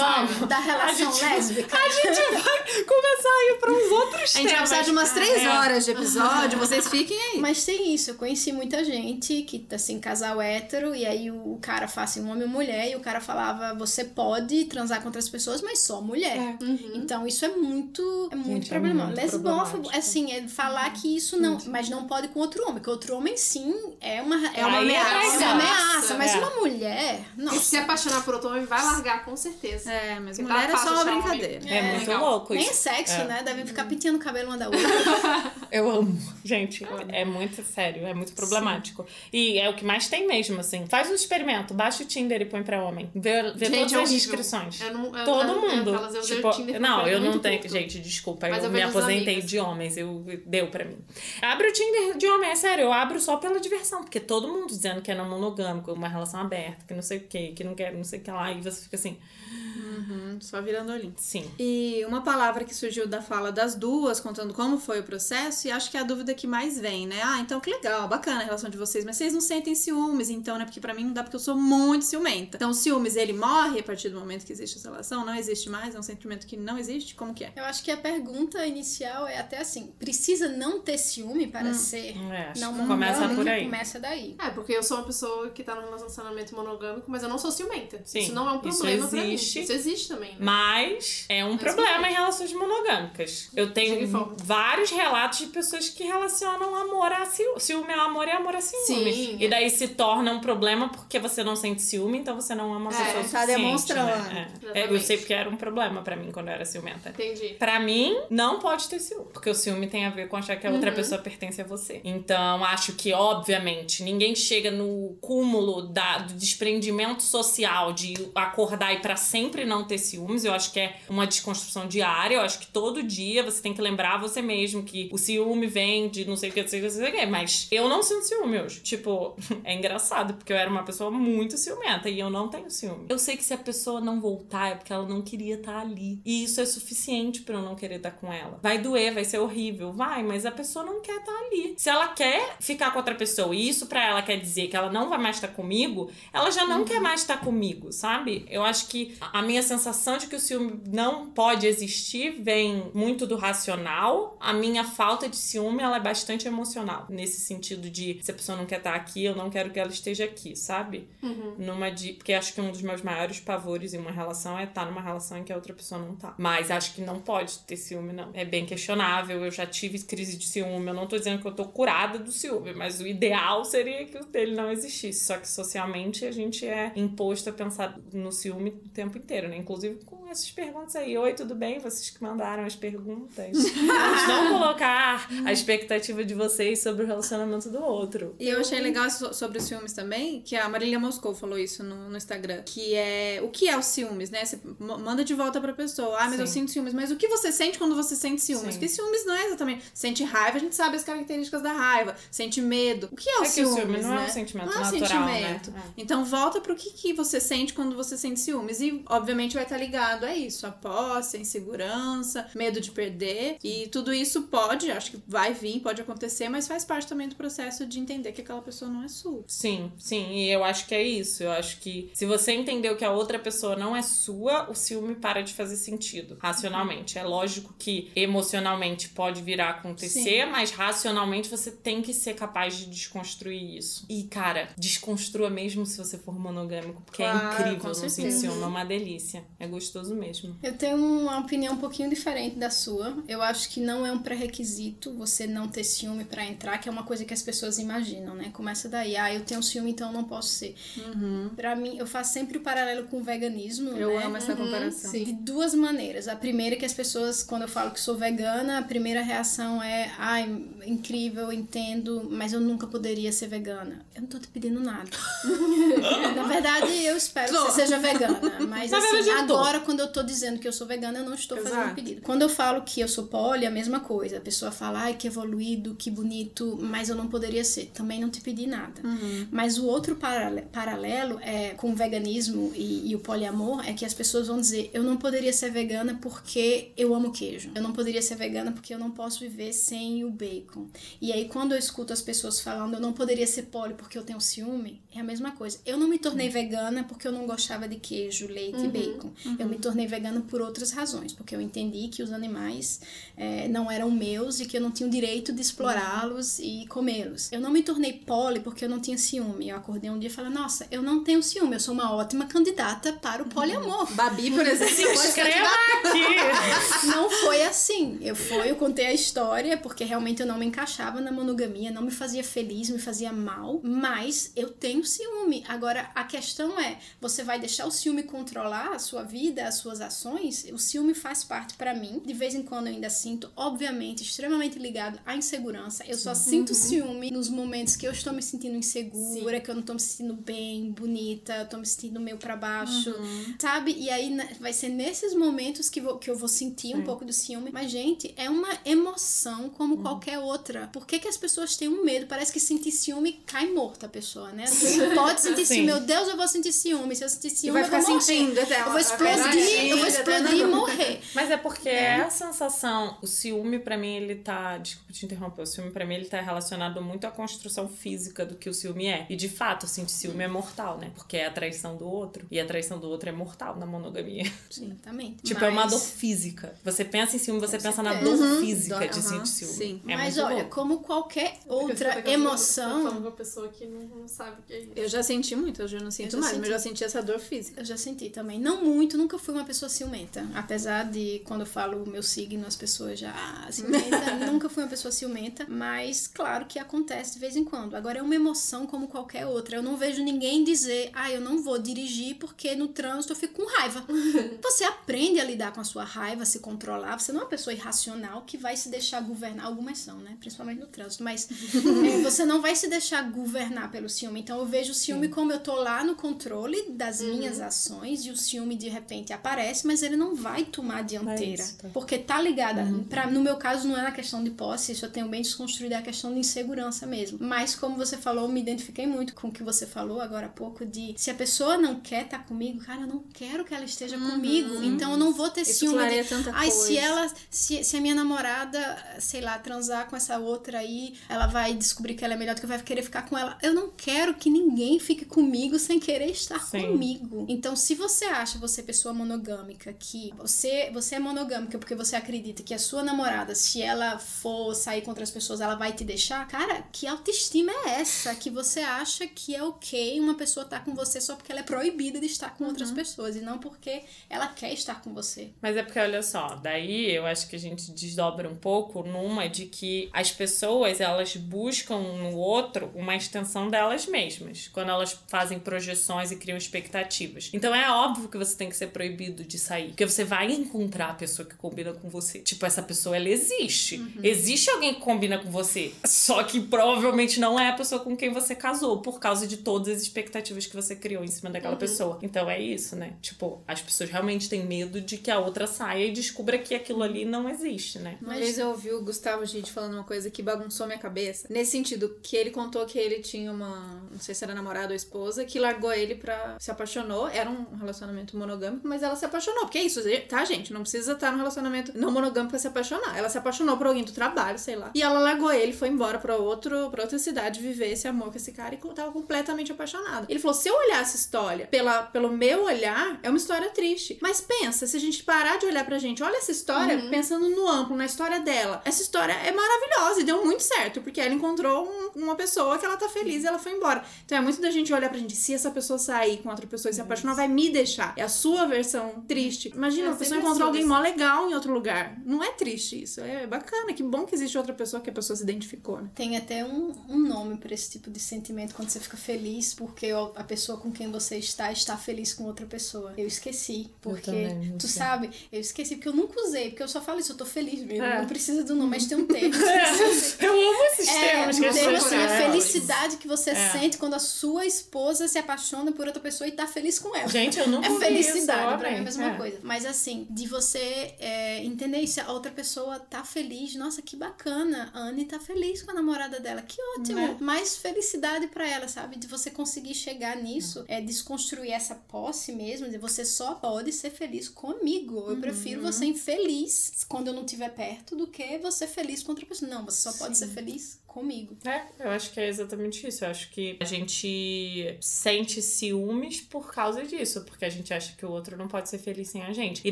raiva. da relação lésbica. Começar a ir para uns outros A gente vai precisar de umas três É. horas de episódio, vocês fiquem aí. Mas tem isso, eu conheci muita gente que, assim, casal hétero, e aí o cara fala assim, um homem e mulher, e o cara falava, você pode transar com outras pessoas, mas só mulher. Uhum. Então isso é muito, é muito Gente, é problemático. muito Lesbófobo, assim, é falar que isso não, mas não pode com outro homem, porque outro homem sim é uma é uma Aí é ameaça, é uma ameaça, mas É. uma mulher, E nossa. se apaixonar por outro homem, vai largar, com certeza. É, mas Porque mulher tá é só uma brincadeira. É, muito legal. louco Nem é isso. sexo, É. né? Devem ficar penteando o cabelo uma da outra. [LAUGHS] Eu amo. Gente, é muito sério, é muito problemático. E é o que mais tem mesmo, assim. Faz um experimento, baixa o Tinder e põe pra homem. Vê, vê Gente, todas é as inscrições. Eu não, eu, Todo eu, mundo. Eu, elas, eu usei tipo, não, eu não tenho. curto. Gente, desculpa, Mas eu, eu me aposentei amigos. de homens, eu deu pra mim. Abre o Tinder de homem, é sério, eu abro só pela diversão, porque todo mundo dizendo que é não monogâmico, uma relação aberta, que não sei o que, que não quer não sei o que lá, e você fica assim, Uhum, só virando olhinho. sim. E uma palavra que surgiu da fala das duas, contando como foi o processo, e acho que é a dúvida que mais vem, né? Ah, então que legal, bacana a relação de vocês, mas vocês não sentem ciúmes, então, né? Porque pra mim não dá, porque eu sou muito ciumenta. Então, o ciúmes, ele morre a partir do momento que existe essa relação? Não existe mais? É um sentimento que não existe? Como que é? Eu acho que a pergunta inicial é até assim: precisa não ter ciúme para Hum. ser É, acho não que começa por aí. Começa daí. É, porque eu sou uma pessoa que tá num relacionamento monogâmico, mas eu não sou ciumenta. Sim, isso não é um isso problema pra mim. Existe. Isso existe também. Né? Mas é um Mas problema quê? em relações monogâmicas. Eu tenho vários relatos de pessoas que relacionam amor a ciúme. Ciúme é amor e amor a ciúme. Sim. E daí se torna um problema porque você não sente ciúme, então você não ama a É, pessoa tá suficiente, demonstrando. Né? É. É, eu sei porque era um problema pra mim quando eu era ciumenta. Entendi. Pra mim, não pode ter ciúme. Porque o ciúme tem a ver com achar que a outra Uhum. pessoa pertence a você. Então, acho que, obviamente, ninguém chega no cúmulo da, do desprendimento social de acordar e para sempre não ter ciúmes. Eu acho que é uma desconstrução diária. Eu acho que todo dia você tem que lembrar você mesmo que o ciúme vem de não sei o que, não sei o que, não sei o que. Mas eu não sinto ciúme hoje. Tipo, [LAUGHS] é engraçado, porque eu era uma pessoa muito ciumenta e eu não tenho ciúme. Eu sei que se a pessoa não voltar é porque ela não queria estar ali. E isso é suficiente para eu não querer estar com ela. Vai doer, vai ser horrível, vai, mas a pessoa não quer estar ali. Se ela quer ficar com outra pessoa e isso para ela quer dizer que ela não vai mais estar comigo, ela já não uhum. quer mais estar comigo, sabe? Eu acho que a minha sensação de que o ciúme não pode existir vem muito do racional. A minha falta de ciúme, ela é bastante emocional. Nesse sentido de se a pessoa não quer estar aqui, eu não quero que ela esteja aqui, sabe? Uhum. Numa de. Porque acho que um dos meus maiores pavores em uma relação é estar numa relação em que a outra pessoa não tá. Mas acho que não pode ter ciúme, não. É bem questionável. Eu já tive crise de ciúme. Eu não tô dizendo que eu tô curada do ciúme, mas o ideal seria que o dele não existisse. Só que socialmente a gente é imposto a pensar no ciúme o tempo inteiro, né? Inclusive com essas perguntas aí. Oi, tudo bem? Vocês que mandaram as perguntas. [LAUGHS] Vamos não colocar a expectativa de vocês sobre o relacionamento do outro. E eu achei legal sobre os ciúmes também, que a Marília Moscou falou isso no, no Instagram, que é o que é o ciúmes, né? Você manda de volta pra pessoa. Ah, mas Sim. eu sinto ciúmes. Mas o que você sente quando você sente ciúmes? Sim. Porque ciúmes não é exatamente. Sente raiva, a gente sabe as características da raiva. Sente medo. O que é o é ciúmes? Que o ciúme não né? é um sentimento não natural, é sentimento. Né? Então volta pro que, que você sente quando você sente ciúmes. E, obviamente, vai estar ligado a isso: a posse, a insegurança, medo de perder. E tudo isso pode, acho que vai vir, pode acontecer, mas faz parte também do processo de entender que aquela pessoa não é sua. Sim, sim. E eu acho que é isso. Eu acho que se você entendeu que a outra pessoa não é sua, o ciúme para de fazer sentido, racionalmente. É lógico que emocionalmente pode vir a acontecer, sim. mas racionalmente você tem que ser capaz de desconstruir isso. E, cara, desconstrua mesmo se você for monogâmico, porque é claro, é incrível não sentir ciúme. É uma delícia. É gostoso mesmo. Eu tenho uma opinião um pouquinho diferente da sua. Eu acho que não é um pré-requisito você não ter ciúme para entrar, que é uma coisa que as pessoas imaginam, né? Começa daí, ah, eu tenho ciúme, então não posso ser. Uhum. Para mim, eu faço sempre o paralelo com o veganismo. Eu né? amo essa uhum. comparação. De duas maneiras. A primeira é que as pessoas, quando eu falo que sou vegana, a primeira reação é, ai, incrível, entendo, mas eu nunca poderia ser vegana. Eu não tô te pedindo nada. [LAUGHS] Na verdade, eu espero que você seja vegana. Mas assim, agora, quando eu tô dizendo que eu sou vegana, eu não estou Exato. fazendo pedido. Quando eu falo que eu sou poli, é a mesma coisa. A pessoa fala, ai, que evoluído, que bonito, mas eu não poderia ser. Também não te pedi nada. Uhum. Mas o outro paralelo é com o veganismo e, e, o poliamor é que as pessoas vão dizer, eu não poderia ser vegana porque eu amo queijo. Eu não poderia ser vegana porque eu não posso viver sem o bacon. E aí, quando eu escuto as pessoas falando, eu não poderia ser poli porque eu tenho ciúme, é a mesma coisa. Eu não me tornei uhum. vegana porque eu não gostava de queijo, leite uhum. e bacon. Uhum. Eu me tornei vegana por outras razões, porque eu entendi que os animais é, não eram meus e que eu não tinha o direito de explorá-los e comê-los. Eu não me tornei poli porque eu não tinha ciúme. Eu acordei um dia e falei, nossa, eu não tenho ciúme, eu sou uma ótima candidata para o poliamor. Babi, por exemplo, se inscreva aqui! Não foi assim. Eu fui, eu contei a história porque realmente eu não me encaixava na monogamia, não me fazia feliz, me fazia mal, mas eu tenho ciúme. Agora, a questão é, você vai deixar o ciúme controlar a sua vida, as suas ações? O ciúme faz parte para mim. De vez em quando eu ainda sinto, obviamente, extremamente ligado à insegurança. Eu só sinto uhum. ciúme nos momentos que eu estou me sentindo insegura, Sim. que eu não estou me sentindo bem, bonita, eu tô me sentindo meio para baixo, uhum. sabe? E aí vai ser nesses momentos que, vou, que eu vou sentir um pouco do ciúme. Mas, gente, é uma emoção como uhum. qualquer outra. Por que, que as pessoas têm um medo? Parece que sentir ciúme cai morta a pessoa, né? Você pode sentir [LAUGHS] ciúme. Meu Deus, eu vou sentir ciúme. Se eu sentir ciúme, vai ficar sentindo até Eu vou explodir, eu vou explodir e morrer. Mas é porque é. a sensação, o ciúme para mim ele tá, desculpa te interromper, o ciúme para mim ele tá relacionado muito à construção física do que o ciúme é. E de fato, sentir ciúme é mortal, né? Porque é a traição do outro e a traição do outro é mortal na monogamia. Sim, exatamente. [LAUGHS] tipo, Mas... é uma dor física. Você pensa em ciúme, você Com pensa certeza. na dor uhum. física dor, de uhum. sentir ciúme. Sim. É Mas olha, como qualquer outra emoção. Eu uma pessoa que não, não sabe o que é isso. Eu já senti muito, hoje eu não sinto eu mais, senti. mas eu já senti essa dor física. Eu já senti também. Não muito, nunca fui uma pessoa ciumenta. Apesar de quando eu falo o meu signo, as pessoas já. Ah, ciumenta. [LAUGHS] nunca fui uma pessoa ciumenta. Mas claro que acontece de vez em quando. Agora é uma emoção como qualquer outra. Eu não vejo ninguém dizer, ah, eu não vou dirigir porque no trânsito eu fico com raiva. [LAUGHS] Você aprende a lidar com a sua raiva, a se controlar. Você não é uma pessoa irracional que vai se deixar governar. Algumas são, né? Principalmente no trânsito. Mas [LAUGHS] é, você não vai se deixar governar pelo ciúme. Então eu vejo o ciúme Sim. como eu tô lá no controle das uhum. minhas ações e o ciúme de repente aparece, mas ele não vai tomar a dianteira. É isso, tá. Porque tá ligada. Uhum. Pra, no meu caso, não é na questão de posse, isso eu tenho bem desconstruído, é a questão de insegurança mesmo. Mas como você falou, me identifiquei muito com o que você falou agora há pouco de se a pessoa não quer estar tá comigo, cara, eu não quero que ela esteja uhum. comigo. Então eu não vou ter isso ciúme. De, tanta Ai, coisa. se ela, se, se a minha namorada, sei lá, transar com essa outra aí, ela vai descobrir que ela é melhor do que eu, vai querer ficar com ela. Eu não quero que ninguém fique comigo sem querer estar Sim. comigo. Então, se você acha, você pessoa monogâmica, que você, você é monogâmica porque você acredita que a sua namorada, se ela for sair com outras pessoas, ela vai te deixar, cara, que autoestima é essa? Que você acha que é ok uma pessoa estar tá com você só porque ela é proibida de estar com uhum. outras pessoas e não porque ela quer estar com você. Mas é porque, olha só, daí eu acho que a gente desdobra um pouco numa de que as pessoas, elas buscam no outro uma extensão delas mesmas, quando elas fazem projeções e criam expectativas. Então é óbvio que você tem que ser proibido de sair, porque você vai encontrar a pessoa que combina com você. Tipo, essa pessoa, ela existe. Uhum. Existe alguém que combina com você, só que provavelmente não é a pessoa com quem você casou, por causa de todas as expectativas que você criou em cima daquela uhum. pessoa. Então é isso, né? Tipo, as pessoas realmente têm medo de que a outra saia e descubra que aquilo ali não existe, né? Uma Mas... vez eu ouvi o Gustavo Gide falando uma coisa que bagunçou minha cabeça. Nesse sentido, que ele contou que ele tinha uma, não sei se era namorada ou esposa, que largou ele pra. se apaixonou. Era um relacionamento monogâmico, mas ela se apaixonou. Porque é isso, tá, gente? Não precisa estar num relacionamento não monogâmico pra se apaixonar. Ela se apaixonou por alguém do trabalho, sei lá. E ela largou ele, foi embora pra, outro, pra outra cidade viver esse amor com esse cara e tava completamente apaixonada. Ele falou: se eu olhar essa história pela, pelo meu olhar, é uma história triste. Mas pensa, se a gente parar de olhar pra gente, olha essa história uhum. pensando no amplo, na história dela. Essa história é maravilhosa e deu muito certo, porque ela encontrou um, uma pessoa que ela tá feliz e ela foi embora. Então é muito da gente olhar pra gente, se essa pessoa sair com outra pessoa e se apaixonar, vai me deixar. É a sua versão triste. Imagina, é, uma pessoa encontrou alguém mó legal em outro lugar. Não é triste isso. É bacana. Que bom que existe outra pessoa que a pessoa se identificou, né? Tem até um, um nome para esse tipo de sentimento quando você fica feliz porque a pessoa com quem você está está feliz com outra pessoa. Eu esqueci. Porque, também, tu sabe, eu esqueci porque eu nunca usei, porque eu só falo isso, eu tô feliz mesmo. É. Não precisa do nome, mas tem um termo. [LAUGHS] [LAUGHS] eu amo esses é, termos. Um termo assim, a felicidade que você é. sente quando a sua esposa se apaixona por outra pessoa e tá feliz com ela. Gente, eu nunca É felicidade, pra mim é a mesma é. coisa. Mas assim, de você é, entender se a outra pessoa tá feliz, nossa, que bacana. A Anne tá feliz com a namorada dela, que ótimo. Né? Mais felicidade para ela, sabe? De você conseguir chegar nisso, é desconstruir essa posse mesmo, de você só pode ser feliz comigo. Eu uhum. prefiro você infeliz quando eu não estiver perto do que você feliz com outra pessoa. Não, você só Sim. pode ser feliz comigo. É, eu acho que é exatamente isso. Eu acho que a gente sente ciúmes por causa disso, porque a gente acha que o outro não pode ser feliz sem a gente. E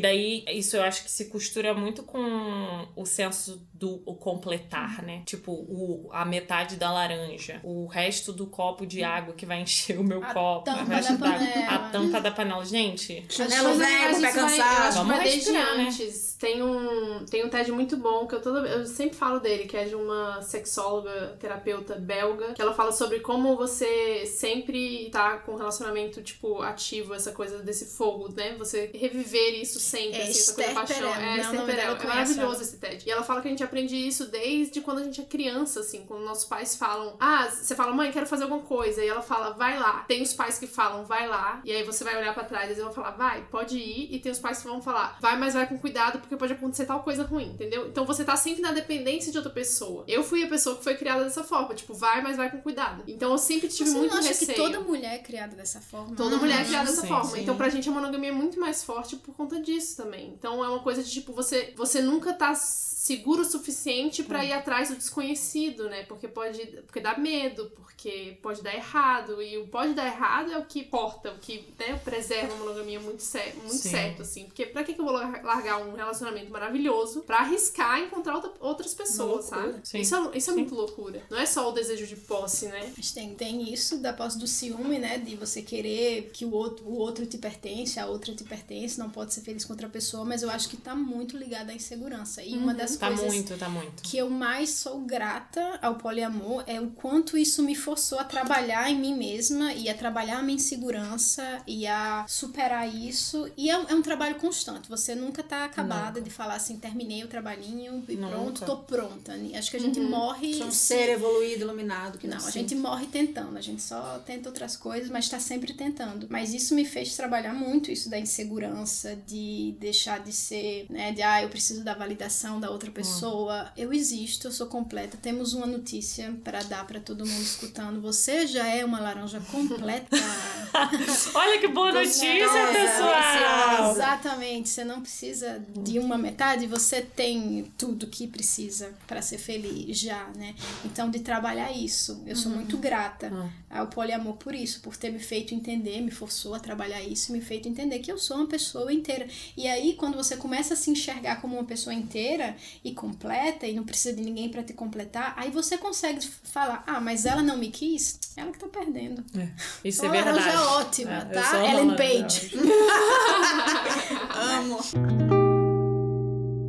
daí, isso eu acho que se costura muito com o senso do o completar, né? Tipo, o, a metade da laranja, o resto do copo de água que vai encher o meu a copo, tampa da panela. a tampa da panela. Gente, chanelo velho, vai cansar. Vamos vai desde né? antes. Tem um, tem um TED muito bom que eu, toda, eu sempre falo dele, que é de uma sexóloga terapeuta belga, que ela fala sobre como você sempre tá com um relacionamento, tipo, ativo, essa coisa desse fogo, né? Você reviver isso sempre, é assim, essa coisa da paixão. É, Esther Perel. É maravilhoso esse TED. E ela fala que a gente aprende isso desde quando a gente é criança, assim, quando nossos pais falam, ah, você fala, mãe, quero fazer alguma coisa. E ela fala, vai lá. Tem os pais que falam, vai lá. E aí você vai olhar para trás e eles vão falar, vai, pode ir. E tem os pais que vão falar, vai, mas vai com cuidado, porque pode acontecer tal coisa ruim, entendeu? Então você tá sempre na dependência de outra pessoa. Eu fui a pessoa que foi criada dessa forma. Tipo, vai, mas vai com cuidado. Então eu sempre tive Você muito não acha receio. que toda mulher é criada dessa forma? Toda mulher é criada dessa sim, forma. sim. Então pra gente a monogamia é muito mais forte por conta disso também. Então é uma coisa de tipo, você, você nunca tá seguro o suficiente para ir atrás do desconhecido, né? Porque pode, porque dá medo, porque pode dar errado e o pode dar errado é o que importa, o que né, preserva a monogamia muito, cer muito Sim. certo, assim. Porque pra que, que eu vou lar- largar um relacionamento maravilhoso pra arriscar encontrar outra- outras pessoas, sabe? Sim. Isso é, isso é muito loucura. Não é só o desejo de posse, né? Mas tem, tem isso da posse do ciúme, né? De você querer que o outro, o outro te pertence, a outra te pertence, não pode ser feliz com outra pessoa, mas eu acho que tá muito ligado à insegurança. E uma das Tá coisas muito, tá muito. que eu mais sou grata ao poliamor é o quanto isso me forçou a trabalhar em mim mesma e a trabalhar a minha insegurança e a superar isso. E é, um- é um trabalho constante. Você nunca tá acabada de falar assim, terminei o trabalhinho e Nunca. pronto, tô pronta. Acho que a gente morre. Sou um se- ser evoluído, iluminado. Que não, não, a gente morre tentando, a gente só tenta outras coisas, mas tá sempre tentando. Mas isso me fez trabalhar muito, isso da insegurança, de deixar de ser, né, de ah, eu preciso da validação da outra pessoa. Eu existo, eu sou completa. Temos uma notícia para dar para todo mundo escutando. Você já é uma laranja completa. [LAUGHS] Olha que boa notícia, pessoal! Exatamente, você não precisa de uma metade, você tem tudo que precisa para ser feliz já, né? Então, de trabalhar isso, eu sou muito grata ao poliamor por isso, por ter me feito entender, me forçou a trabalhar isso, me feito entender que eu sou uma pessoa inteira. E aí, quando você começa a se enxergar como uma pessoa inteira e completa e não precisa de ninguém para te completar, aí você consegue falar: "Ah, mas ela não me quis, ela que tá perdendo". Isso é Uma laranja verdade. ótima, É, tá? uma Ellen Page. [LAUGHS] Amo.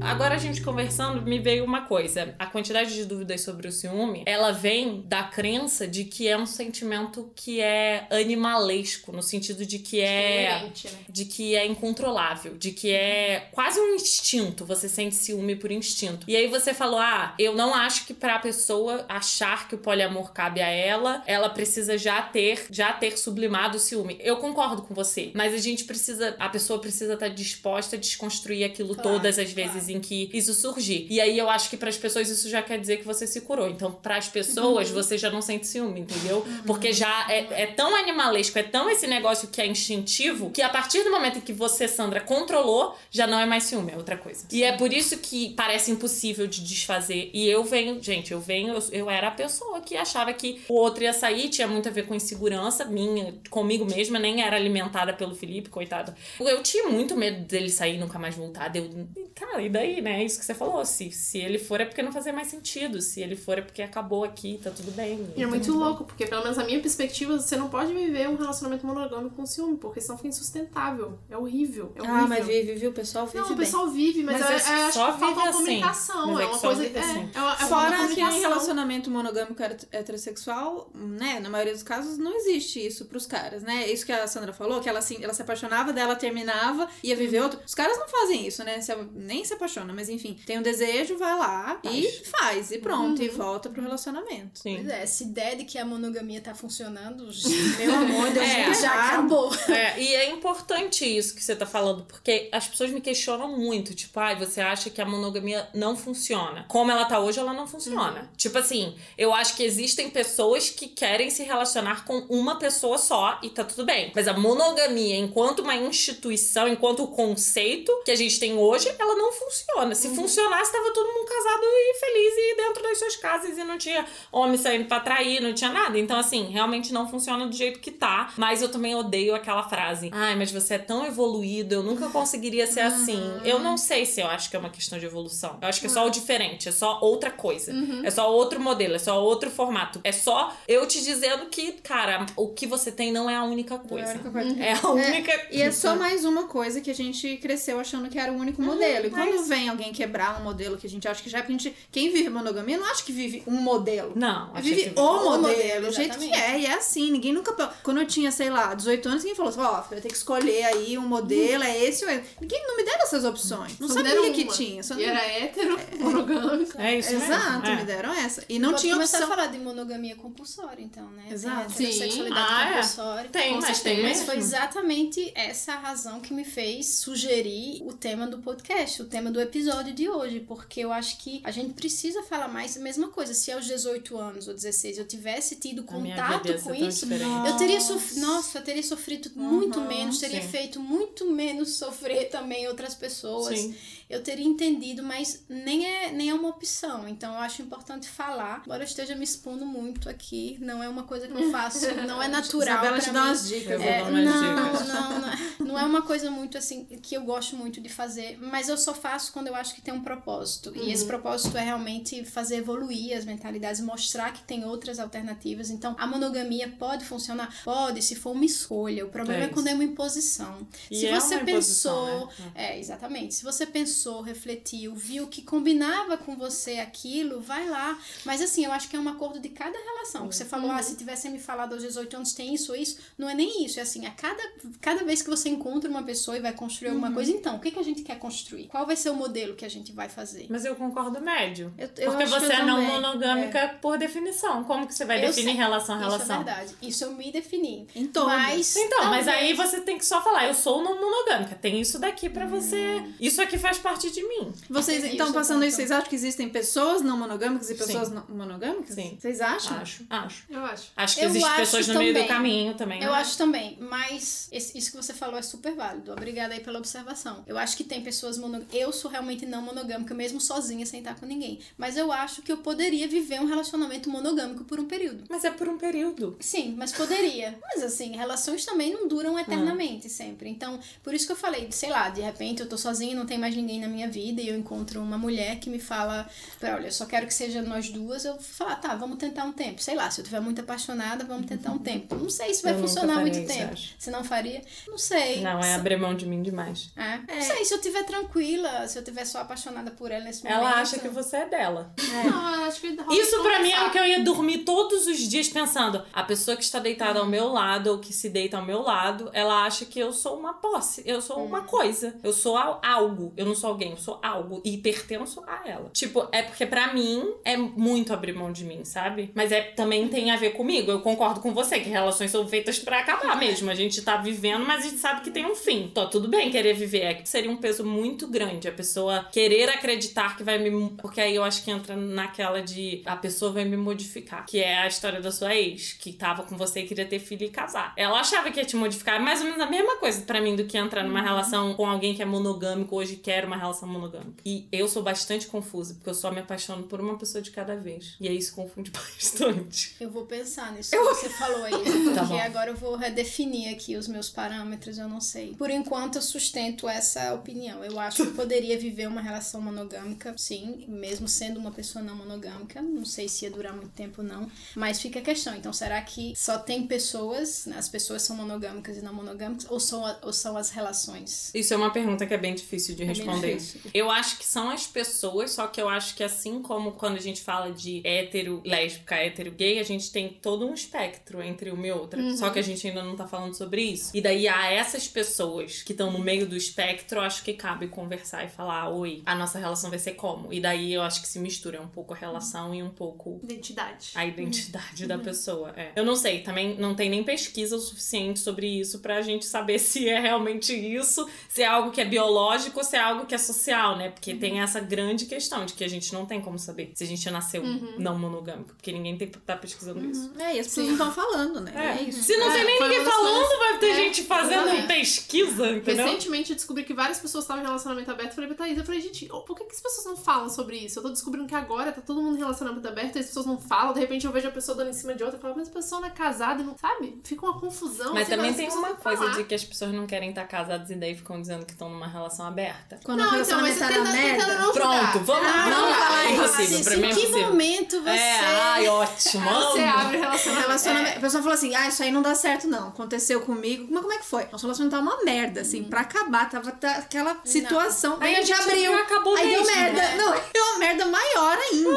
Agora a gente conversando, me veio uma coisa. A quantidade de dúvidas sobre o ciúme, ela vem da crença de que é um sentimento que é animalesco, no sentido de que é né? de que é incontrolável, de que é quase um instinto, você sente ciúme por instinto. E aí você falou: "Ah, eu não acho que pra pessoa achar que o poliamor cabe a ela, ela precisa já ter, já ter sublimado o ciúme". Eu concordo com você, mas a gente precisa, a pessoa precisa estar disposta a desconstruir aquilo Claro, todas as claro. Em que isso surgir. E aí eu acho que pras pessoas isso já quer dizer que você se curou. Então, pras pessoas, Uhum. você já não sente ciúme, entendeu? Porque já é, é tão animalesco, é tão esse negócio que é instintivo, que a partir do momento em que você, Sandra, controlou, já não é mais ciúme, é outra coisa. E é por isso que parece impossível de desfazer. E eu venho, gente, eu venho, eu, eu era a pessoa que achava que o outro ia sair, tinha muito a ver com insegurança minha, comigo mesma, nem era alimentada pelo Felipe, coitado. Eu tinha muito medo dele sair e nunca mais voltar. Deu, cara, e daí, né? É isso que você falou. Se, se ele for é porque não fazia mais sentido. Se ele for é porque acabou aqui, tá tudo bem. E é muito louco, porque pelo menos na minha perspectiva, você não pode viver um relacionamento monogâmico com ciúme, porque senão fica insustentável. É horrível. É horrível. Ah, mas vive, viu? O pessoal vive Não, o bem. pessoal vive, mas, Mas eu, é eu acho só que falta assim. comunicação. Mas é é uma coisa. é, assim. é uma, é Fora que em relacionamento monogâmico heter- heterossexual, né, na maioria dos casos não existe isso pros caras, né? Isso que a Sandra falou, que ela, assim, ela se apaixonava, dela terminava, ia viver outro. Os caras não fazem isso, né? Se- nem se apaixona, mas enfim, tem um desejo, vai lá e faz, e pronto, e volta pro relacionamento. Sim. Pois é, essa ideia de que a monogamia tá funcionando, [LAUGHS] Meu amor, Deus É. já acabou. É, e é importante isso que você tá falando, porque as pessoas me questionam muito. Tipo, ai, você acha que a monogamia não funciona? Como ela tá hoje, ela não funciona. Tipo assim, eu acho que existem pessoas que querem se relacionar com uma pessoa só e tá tudo bem. Mas a monogamia, enquanto uma instituição, enquanto o conceito que a gente tem hoje, ela não funciona. Se funcionasse, tava todo mundo casado e feliz e dentro das suas casas e não tinha homem saindo pra trair, não tinha nada. Então, assim, realmente não funciona do jeito que tá. Mas eu também odeio aquela frase. Ai, mas você é tão evoluído, eu nunca conseguiria ser assim. Eu não sei se eu acho que é uma questão de evolução. Eu acho que é só o diferente, é só outra coisa. É só outro modelo, é só outro formato. É só eu te dizendo que, cara, o que você tem não é a única coisa. única coisa. É a única. E é só mais uma coisa que a gente cresceu achando que era o único modelo. E quando mas- vem alguém quebrar um modelo que a gente acha que já é, porque a gente, quem vive monogamia não acha que vive um modelo. Não, Vive que- o O modelo, modelo, o jeito que é, e é assim, ninguém nunca. Quando eu tinha, sei lá, 18 anos, ninguém falou assim: ó, você vai ter que escolher aí um modelo, é esse ou esse. Ninguém não me deram essas opções. Não Só sabia deram que uma. tinha. Só E era hétero, monogâmico. É isso mesmo. Exato, é. me deram essa. E não Pode tinha começar opção. a falar de monogamia compulsória, então, né? Exato. Tem heterossexualidade Ah, é. compulsória. Tem, mas tem. Mas foi exatamente essa a razão que me fez sugerir o tema do podcast, o tema do episódio. episódio de hoje, porque eu acho que a gente precisa falar mais. Mesma coisa, se aos 18 anos ou 16 eu tivesse tido A contato com isso, diferente. eu teria sofrido. Nossa, eu teria sofrido muito Uhum, menos, teria sim. feito muito menos sofrer também outras pessoas. Sim. Eu teria entendido, mas nem é, nem é uma opção. Então eu acho importante falar. Embora eu esteja me expondo muito aqui, não é uma coisa que eu faço, [LAUGHS] não é natural. Isabela te dá umas dicas. É, não, dicas. não, não, não é uma coisa muito assim que eu gosto muito de fazer, mas eu só faço quando eu acho que tem um propósito. E esse propósito é realmente fazer evoluir as mentalidades, mostrar que tem outras alternativas. Então, a monogamia pode funcionar? Pode, se for uma escolha. O problema É é, quando é uma imposição. E se é você imposição, pensou, né? é, exatamente. Se você pensou, refletiu, viu que combinava com você aquilo, vai lá. Mas assim, eu acho que é um acordo de cada relação. Que você falou, ah, se tivessem me falado aos 18 anos tem isso ou isso, não é nem isso. É assim, a cada, cada vez que você encontra uma pessoa e vai construir alguma coisa, então, o que, que a gente quer construir? Qual vai ser o modelo que a gente vai fazer? Mas eu concordo médio. Eu- eu Porque acho que você eu é não também. monogâmica por definição. Como que você vai Eu definir sei. relação a Isso é relação? verdade. Isso eu me defini. Todas. Mas, Então, mas aí você tem que só falar, eu sou não monogâmica. Tem isso daqui pra você. Isso aqui faz parte de mim. Vocês, então, passando isso, vocês acham que existem pessoas não monogâmicas e pessoas Sim. não monogâmicas? Sim. Vocês acham? Acho, acho. Eu acho. Acho que Eu existem pessoas no meio do também. caminho também. Eu né? acho também, mas esse- isso que você falou é super válido. Obrigada aí pela observação. Eu acho que tem pessoas monogâmicas. Eu sou realmente não monogâmica, mesmo sozinha, sem estar com ninguém. Mas eu acho que eu poderia viver um relacionamento monogâmico por um período. Mas é por um período. Sim, mas poderia. [LAUGHS] Mas assim, relações também não duram eternamente sempre. Então, por isso que eu falei, sei lá, de repente eu tô sozinha, não tem mais ninguém na minha vida e eu encontro uma mulher que me fala, olha, eu só quero que seja nós duas, eu vou falar, tá, vamos tentar um tempo. Sei lá, se eu estiver muito apaixonada, vamos tentar um tempo. Não sei se vai Eu funcionar muito isso, tempo. acho. Se não faria, não sei. Não, é Se- abrir mão de mim demais. é. Não sei, se eu estiver tranquila, se eu estiver só apaixonada por ela nesse momento. Ela acha que você é dela. Não, eu acho que Isso pra mim é o que eu ia dormir todos os dias pensando. A pessoa que está deitada ao meu lado ou que se deita ao meu lado, ela acha que eu sou uma posse. Eu sou uma coisa. Eu sou al- algo. Eu não sou alguém, eu sou algo. E pertenço a ela. Tipo, é porque pra mim é muito abrir mão de mim, sabe? Mas é também tem a ver comigo. Eu concordo com você que relações são feitas pra acabar mesmo. A gente tá vivendo, mas a gente sabe que tem um fim. Tá tudo bem querer viver. É que seria um peso muito grande a pessoa querer acreditar que vai me. Porque aí eu acho que entra naquela de a pessoa vai me modificar. Que é a história da sua ex, que tava com você e queria ter filho e casar. Ela achava que ia te modificar. É mais ou menos a mesma coisa pra mim do que entrar numa relação com alguém que é monogâmico. Hoje quer uma relação monogâmica. E eu sou bastante confusa, porque eu só me apaixono por uma pessoa de cada vez. E aí isso confunde [LAUGHS] bastante. Eu vou pensar nisso que você falou aí, [LAUGHS] porque Tá bom. agora eu vou redefinir aqui os meus parâmetros, eu não sei. Por enquanto eu sustento essa opinião. Eu acho que [LAUGHS] eu poderia viver uma relação monogâmica, sim, mesmo sendo uma pessoa não monogâmica. Não sei se ia durar muito tempo não, mas fica a questão. Então, será que só tem pessoas, né, as pessoas são monogâmicas e não monogâmicas, ou são, ou são as relações? Isso é uma pergunta que é bem difícil de bem responder. difícil. Eu acho que são as pessoas, só que eu acho que assim como quando a gente fala de hétero, lésbica, hétero, gay, a gente tem todo um espectro entre uma e outra. Só que a gente ainda não tá falando sobre isso. E daí a essas pessoas que estão no meio do espectro, eu acho que cabe conversar e falar, oi, a nossa relação vai ser como? E daí eu acho que se mistura um pouco a relação e um pouco Identidade. a identidade da pessoa. É. Eu não sei, também não tem nem pesquisa o suficiente sobre isso pra gente saber se é realmente isso, se é algo que é biológico ou se é algo que é social, né? Porque tem essa grande questão de que a gente não tem como saber se a gente nasceu não monogâmico, porque ninguém tem, tá pesquisando isso. É, e as pessoas não estão falando, né? É, isso. Se não É, tem nem foi ninguém falando, vai ter É, gente fazendo exatamente. pesquisa, entendeu? Recentemente eu descobri que várias pessoas estavam em relacionamento aberto. Eu falei pra Thaís, eu falei, gente, por que, que as pessoas não falam sobre isso? Eu tô descobrindo que agora tá todo mundo em relacionamento aberto e as pessoas não falam. De repente eu vejo a pessoa dando em cima de outra e falo, mas a pessoa não é casada e não sabe? Fica uma confusão. Mas assim, também tem uma coisa falar. de que as pessoas não querem estar casadas e daí ficam dizendo que estão numa relação aberta. Quando Não, o então, mas relacionamento você tá na merda. não Pronto, vamos, Ah, não, falar é isso. impossível, Assim, pra mim é em que impossível. momento você... É, ai, ótimo. Você abre relacionamento. Relacionamento, A pessoa falou assim: ah, isso aí não dá certo, não. Aconteceu comigo. Mas como é que foi? Nosso relacionamento tava uma merda, assim, pra acabar. Tava tá, aquela situação. Aí Aí a gente abriu. acabou aí deu mesmo, merda. né? Não, [LAUGHS] deu uma merda maior ainda,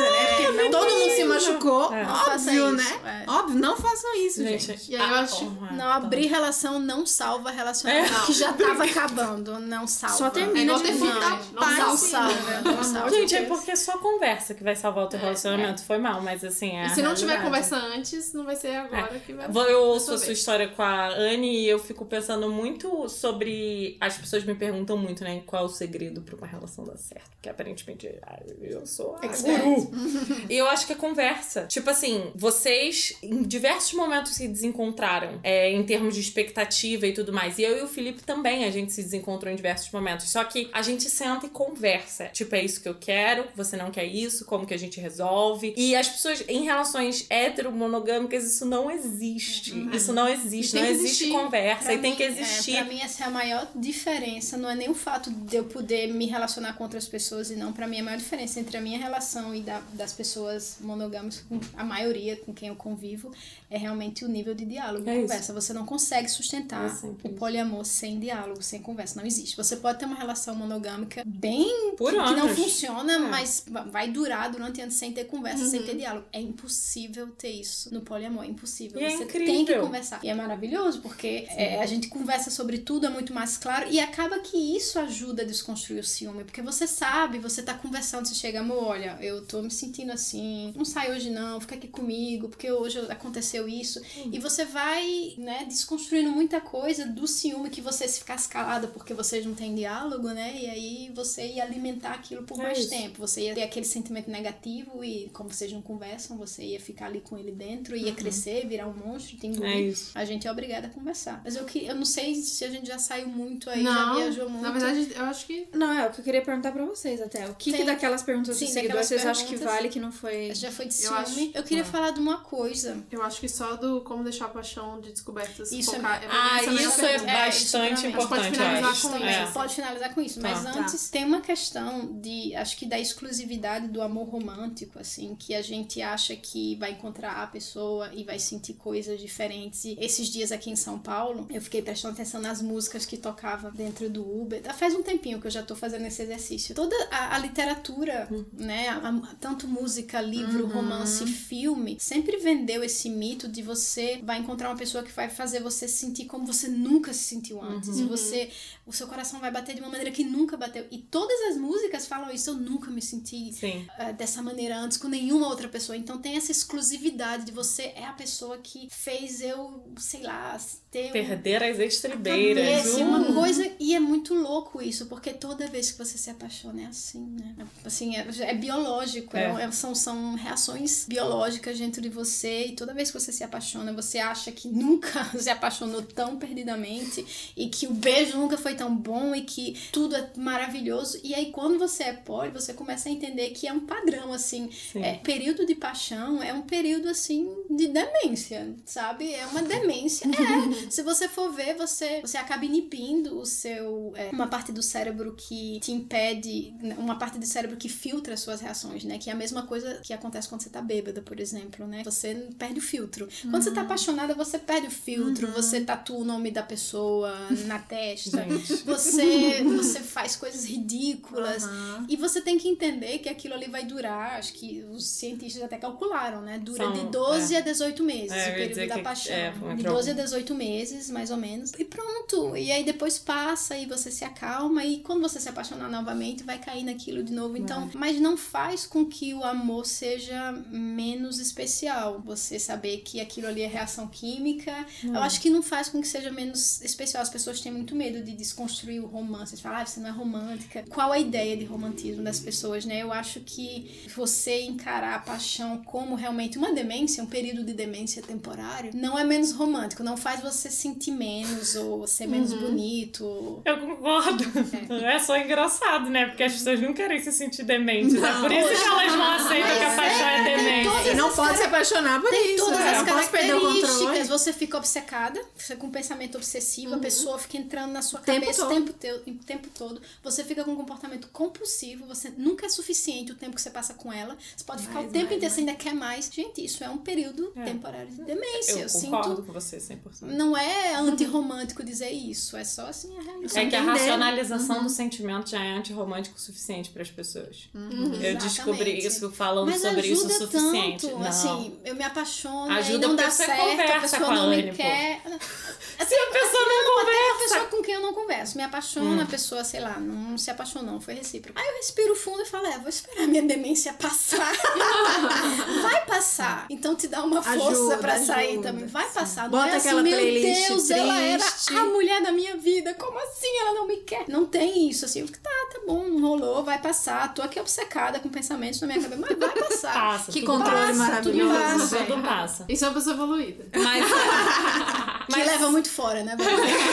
todo mundo se machucou. É. Não Óbvio, né? é. Óbvio, não façam isso, gente. Gente, E aí eu ah, acho- porra, Não, tá. abrir relação não salva relacionamento É. que já tava acabando. Não salva. Só termina É igual de ter. Não paz, salva. sim, salva, né? não salva. de Gente, é porque é só conversa que vai salvar o teu relacionamento. Foi mal, mas assim, é. E se não tiver conversa antes, não vai ser agora que vai Eu ouço a sua história com a Anne e eu fico pensando muito sobre. As pessoas me perguntam muito, né? Qual é o segredo pra uma relação. dar certo. Porque aparentemente eu sou a e eu acho que a conversa. Tipo assim, vocês em diversos momentos se desencontraram é, em termos de expectativa e tudo mais. E eu e o Felipe também, a gente se desencontrou em diversos momentos. Só que a gente senta e conversa. Tipo, é isso que eu quero, você não quer isso, como que a gente resolve. E as pessoas, em relações heteromonogâmicas, isso não existe. Uhum. Isso não existe. tem Não existe conversa Pra e tem mim, que é, existir. pra mim, essa é a maior diferença. Não é nem o fato de eu poder me relacionar com outras pessoas e não. Pra mim, a maior diferença entre a minha relação e da, das pessoas monogâmicas, com a maioria com quem eu convivo, é realmente o nível de diálogo, É de isso. conversa. Você não consegue sustentar É o poliamor sem diálogo, sem conversa. Não existe. Você pode ter uma relação monogâmica bem Por que, que não funciona, É. mas va- vai durar durante anos sem ter conversa, sem Uhum. ter diálogo. É impossível ter isso no poliamor, é impossível. E é Você tem incrível. que conversar. E é maravilhoso, porque é, a gente conversa sobre tudo, é muito mais claro, e acaba que isso ajuda a desconstruir o ciúme, porque você sabe, você tá conversando, você chega, amor, olha, eu tô me sentindo assim, não sai hoje não, fica aqui comigo, porque hoje aconteceu isso. E você vai, né, desconstruindo muita coisa do ciúme que você se ficasse calada porque vocês não têm diálogo, né? E aí você ia alimentar aquilo por É mais isso. tempo. Você ia ter aquele sentimento negativo e, como vocês não conversam, você ia ficar ali com ele dentro, ia crescer, virar um monstro, te engolir. É isso. A gente é obrigada a conversar. Mas eu, que, eu não sei se a gente já saiu muito aí, não, já viajou muito. na verdade, eu acho que Não, é o que eu queria perguntar pra vocês até. O que, que Tem- daquelas perguntas Sim, seguidores daquelas vocês acham que vale que não foi. já foi de Eu ciúme. acho- Eu queria Ah. falar de uma coisa. eu acho que só do como deixar a paixão de descobertas Isso é- focar. Ah, é a melhor isso é pergunta. bastante isso pra mim. importante. Pode finalizar acho. com. É. Pode finalizar com isso. Tá. Mas Tá. antes, tem uma questão de, acho que da exclusividade do amor romântico, assim, que a gente acha que vai encontrar a pessoa e vai sentir coisas diferentes. E esses dias aqui em São Paulo, eu fiquei prestando atenção nas músicas que tocava dentro do Uber. Faz um tempinho que eu já tô fazendo esse exercício. Toda a, a literatura, né, a- a- tanto música, livro, Uhum. romance, filme, sempre vendeu esse mito de você vai encontrar uma pessoa que vai fazer você se sentir como você nunca se sentiu antes. E você o seu coração vai bater de uma maneira que nunca bateu. E todas as músicas falam isso, eu nunca me senti eh, dessa maneira antes com nenhuma outra pessoa. Então tem essa exclusividade de você é a pessoa que fez eu, sei lá, ter um- Perder as estribeiras. Cabeça, Uh. uma coisa e é muito louco isso porque toda vez que você se apaixona é assim né assim é, é biológico É. é- são, são reações biológicas dentro de você e toda vez que você se apaixona você acha que nunca [LAUGHS] se apaixonou tão perdidamente e que o beijo nunca foi tão bom e que tudo é maravilhoso e aí quando você é poli você começa a entender que é um padrão assim Sim. é, período de paixão é um período assim de demência, sabe? É uma demência. É. [LAUGHS] Se você for ver, você, você acaba inibindo o seu. é, uma parte do cérebro que te impede. Uma parte do cérebro que filtra as suas reações, né? Que é a mesma coisa que acontece quando você tá bêbada, por exemplo, né? Você perde o filtro. Quando você tá apaixonada, você perde o filtro, você tatua o nome da pessoa na testa. Gente. Você, você faz coisas ridículas. Aham. E você tem que entender que aquilo ali vai durar, acho que os cientistas até calcularam, né? Dura São, de 12 a 18 meses É, o período da que- paixão. é, de entre 12 a 18 meses, mais ou menos. E pronto. E aí depois passa e você se acalma. E quando você se apaixonar novamente, vai cair naquilo de novo. Então, mas não faz com que o amor seja menos especial. Você saber que aquilo ali é reação química. Eu acho que não faz com que seja menos especial. As pessoas têm muito medo de desconstruir o romance. De falar, ah, você não é romântica. Qual a ideia de romantismo das pessoas, né? Eu acho que você encarar a paixão como realmente uma demência, um período de demência temporário, não é menos romântico. Não faz você sentir menos ou ser menos bonito. Eu concordo. É. só engraçado, né? Porque as pessoas não querem se sentir dementes. é por isso que elas não aceitam que a Mas paixão é, é, demência. E não pode se apaixonar por Tem isso. todas né? as Não características. Você fica obcecada, você com um pensamento obsessivo, a pessoa fica entrando na sua tempo o todo. tempo, teu, tempo todo. Você fica com um comportamento compulsivo, você nunca é suficiente o tempo que você passa com ela. Você pode ficar Mais, o tempo mais, inteiro, você ainda quer mais. Gente, isso é um período É. temporário de demência. Eu Eu, concordo sinto. com você 100%. Não é antirromântico dizer isso, é só assim a realidade. É que a racionalização do sentimento já é antirromântico o suficiente para as pessoas. Eu Exatamente. descobri isso falando Mas sobre isso o suficiente. tanto, não. assim, eu me apaixono Ajuda e não dá certo, a conversa pessoa não me quer. Se a pessoa não Até a conversa. pessoa com quem eu não converso. Me apaixona, Hum. a pessoa, sei lá, não se apaixonou, foi recíproco. Aí eu respiro fundo e falo, é, vou esperar minha demência passar. [LAUGHS] Vai passar. Então te dá uma força Ajuda, pra sair ajuda. também. Vai passar. Bota não é assim, aquela meu playlist Deus, ela era triste. a mulher da minha vida. Como assim ela não me quer? Não tem isso, assim. Eu fico, tá, tá bom, não rolou, vai passar. Tô aqui obcecada com pensamentos na minha cabeça, mas vai passar. Passa. Que controle passa, maravilhoso, Tudo passa, tudo passa. Isso é uma pessoa evoluída. Mas, [LAUGHS] Que leva muito fora, né?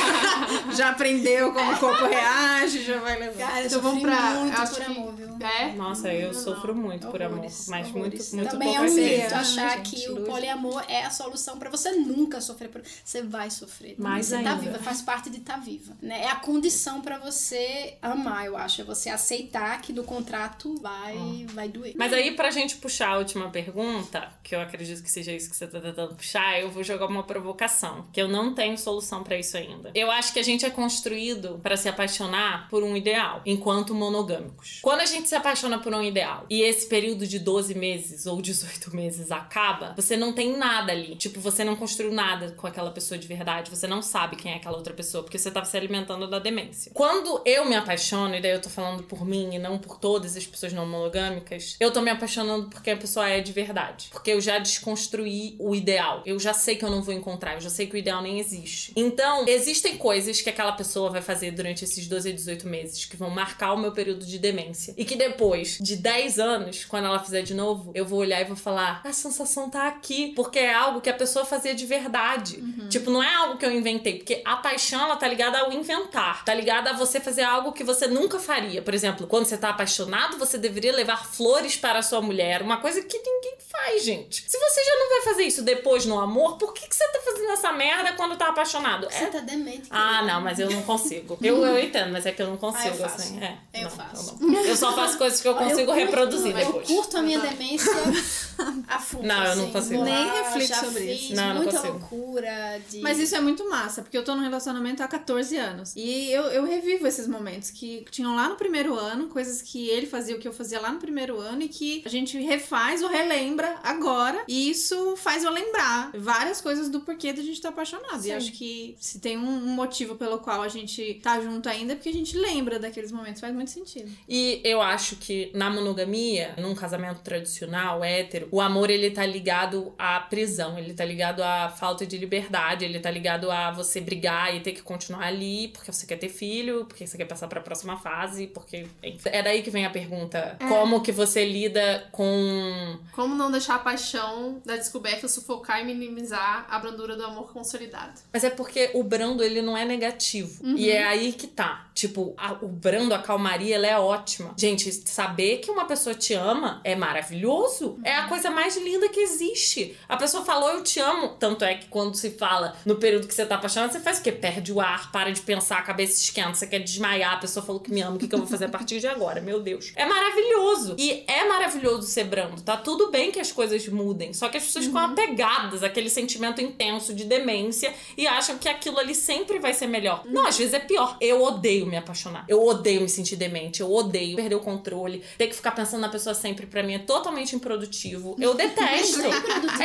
[LAUGHS] Já aprendeu como o corpo reage, já vai levar. Cara, eu Então vamos pra- muito acho por que- amor, viu? É? nossa, eu sofro muito por amor. Horrores, Mas horrores. muito, muito Também é pouco um assim. né, achar gente? que o poliamor é a solução pra você nunca sofrer por. Você vai sofrer. Mais você tá ainda. viva, faz parte de estar viva. Né? É a condição pra você amar, eu acho. É você aceitar que do contrato vai, vai doer. Mas aí, pra gente puxar a última pergunta, que eu acredito que seja isso que você tá tentando puxar, eu vou jogar uma provocação, que eu não tenho solução pra isso ainda. Eu acho que a gente é construído pra se apaixonar por um ideal, enquanto monogâmicos. Quando a gente se apaixona por um ideal e esse período de 12 meses ou 18 [LAUGHS] meses acaba, você não tem nada ali. Tipo, você não construiu nada com aquela pessoa de verdade, você não sabe quem é aquela outra pessoa, porque você tava se alimentando da demência. Quando eu me apaixono, e daí eu tô falando por mim e não por todas as pessoas não monogâmicas, eu tô me apaixonando porque a pessoa é de verdade. Porque eu já desconstruí o ideal. Eu já sei que eu não vou encontrar, eu já sei que o ideal nem existe. Então, existem coisas que aquela pessoa vai fazer durante esses 12 a 18 meses que vão marcar o meu período de demência. E que depois de 10 anos, quando ela fizer de novo, eu vou olhar e vou falar: a sensação tá aqui. Porque é algo que a pessoa fazia de verdade. Tipo, não é algo que eu inventei. Porque a paixão, ela tá ligada ao inventar. Tá ligada a você fazer algo que você nunca faria. Por exemplo, quando você tá apaixonado, você deveria levar flores para a sua mulher. Uma coisa que ninguém faz, gente. Se você já não vai fazer isso depois no amor, por que, que você tá fazendo essa merda quando tá apaixonado? Você É tá demente. ah, não, mas eu não consigo. Eu, eu entendo, mas é que eu não consigo, Ah, eu faço. assim. É, Eu não, faço. Eu, não. Eu só faço coisas que eu Olha, consigo curto- reproduzir Eu depois. curto a minha demência [LAUGHS] a fundo. Não, eu não assim. consigo. Nem reflito sobre fiz isso. Não, eu não muita consigo. loucura de... Mas isso é muito massa, porque eu tô num relacionamento há 14 anos. E eu, eu revivo esses momentos que tinham lá no primeiro ano, coisas que ele fazia, o que eu fazia lá no primeiro ano, e que a gente refaz ou relembra agora. E isso faz eu lembrar várias coisas do porquê da gente estar apaixonado. E Sim. acho que se tem um, um motivo pelo qual a gente tá junto ainda, é porque a gente lembra daqueles momentos. Faz muito sentido. E eu acho que na monogamia, num casamento tradicional, hétero, o amor ele tá ligado à prisão, ele tá ligado à falta de liberdade, ele tá ligado a você brigar e ter que continuar ali porque você quer ter filho, porque você quer passar pra próxima fase, porque. É daí que vem a pergunta: como que você lida com. Como não deixar a paixão da descoberta sufocar e minimizar a brandura do amor consolidado? Mas é porque o brando, ele não é negativo. E é aí que tá. Tipo, a- o brando, a calmaria, ela é ótima. Gente, saber que uma pessoa te ama é maravilhoso. É a coisa mais linda que existe. A pessoa falou, eu te amo. Tanto é que quando se fala no período que você tá apaixonado, você faz o quê? Perde o ar, para de pensar, a cabeça esquenta, você quer desmaiar. A pessoa falou que me ama, o que, que eu vou fazer a partir de agora? Meu Deus. É maravilhoso. E é maravilhoso ser brando. Tá tudo bem que as coisas mudem. Só que as pessoas ficam apegadas àquele sentimento intenso de demência e acham que aquilo ali sempre vai ser melhor. Não, às vezes é pior. Eu odeio me apaixonar. Eu odeio me sentir demente. Eu odeio perder o controle. Ter que ficar pensando na pessoa sempre, pra mim, é totalmente improdutivo. Eu [LAUGHS] detesto. é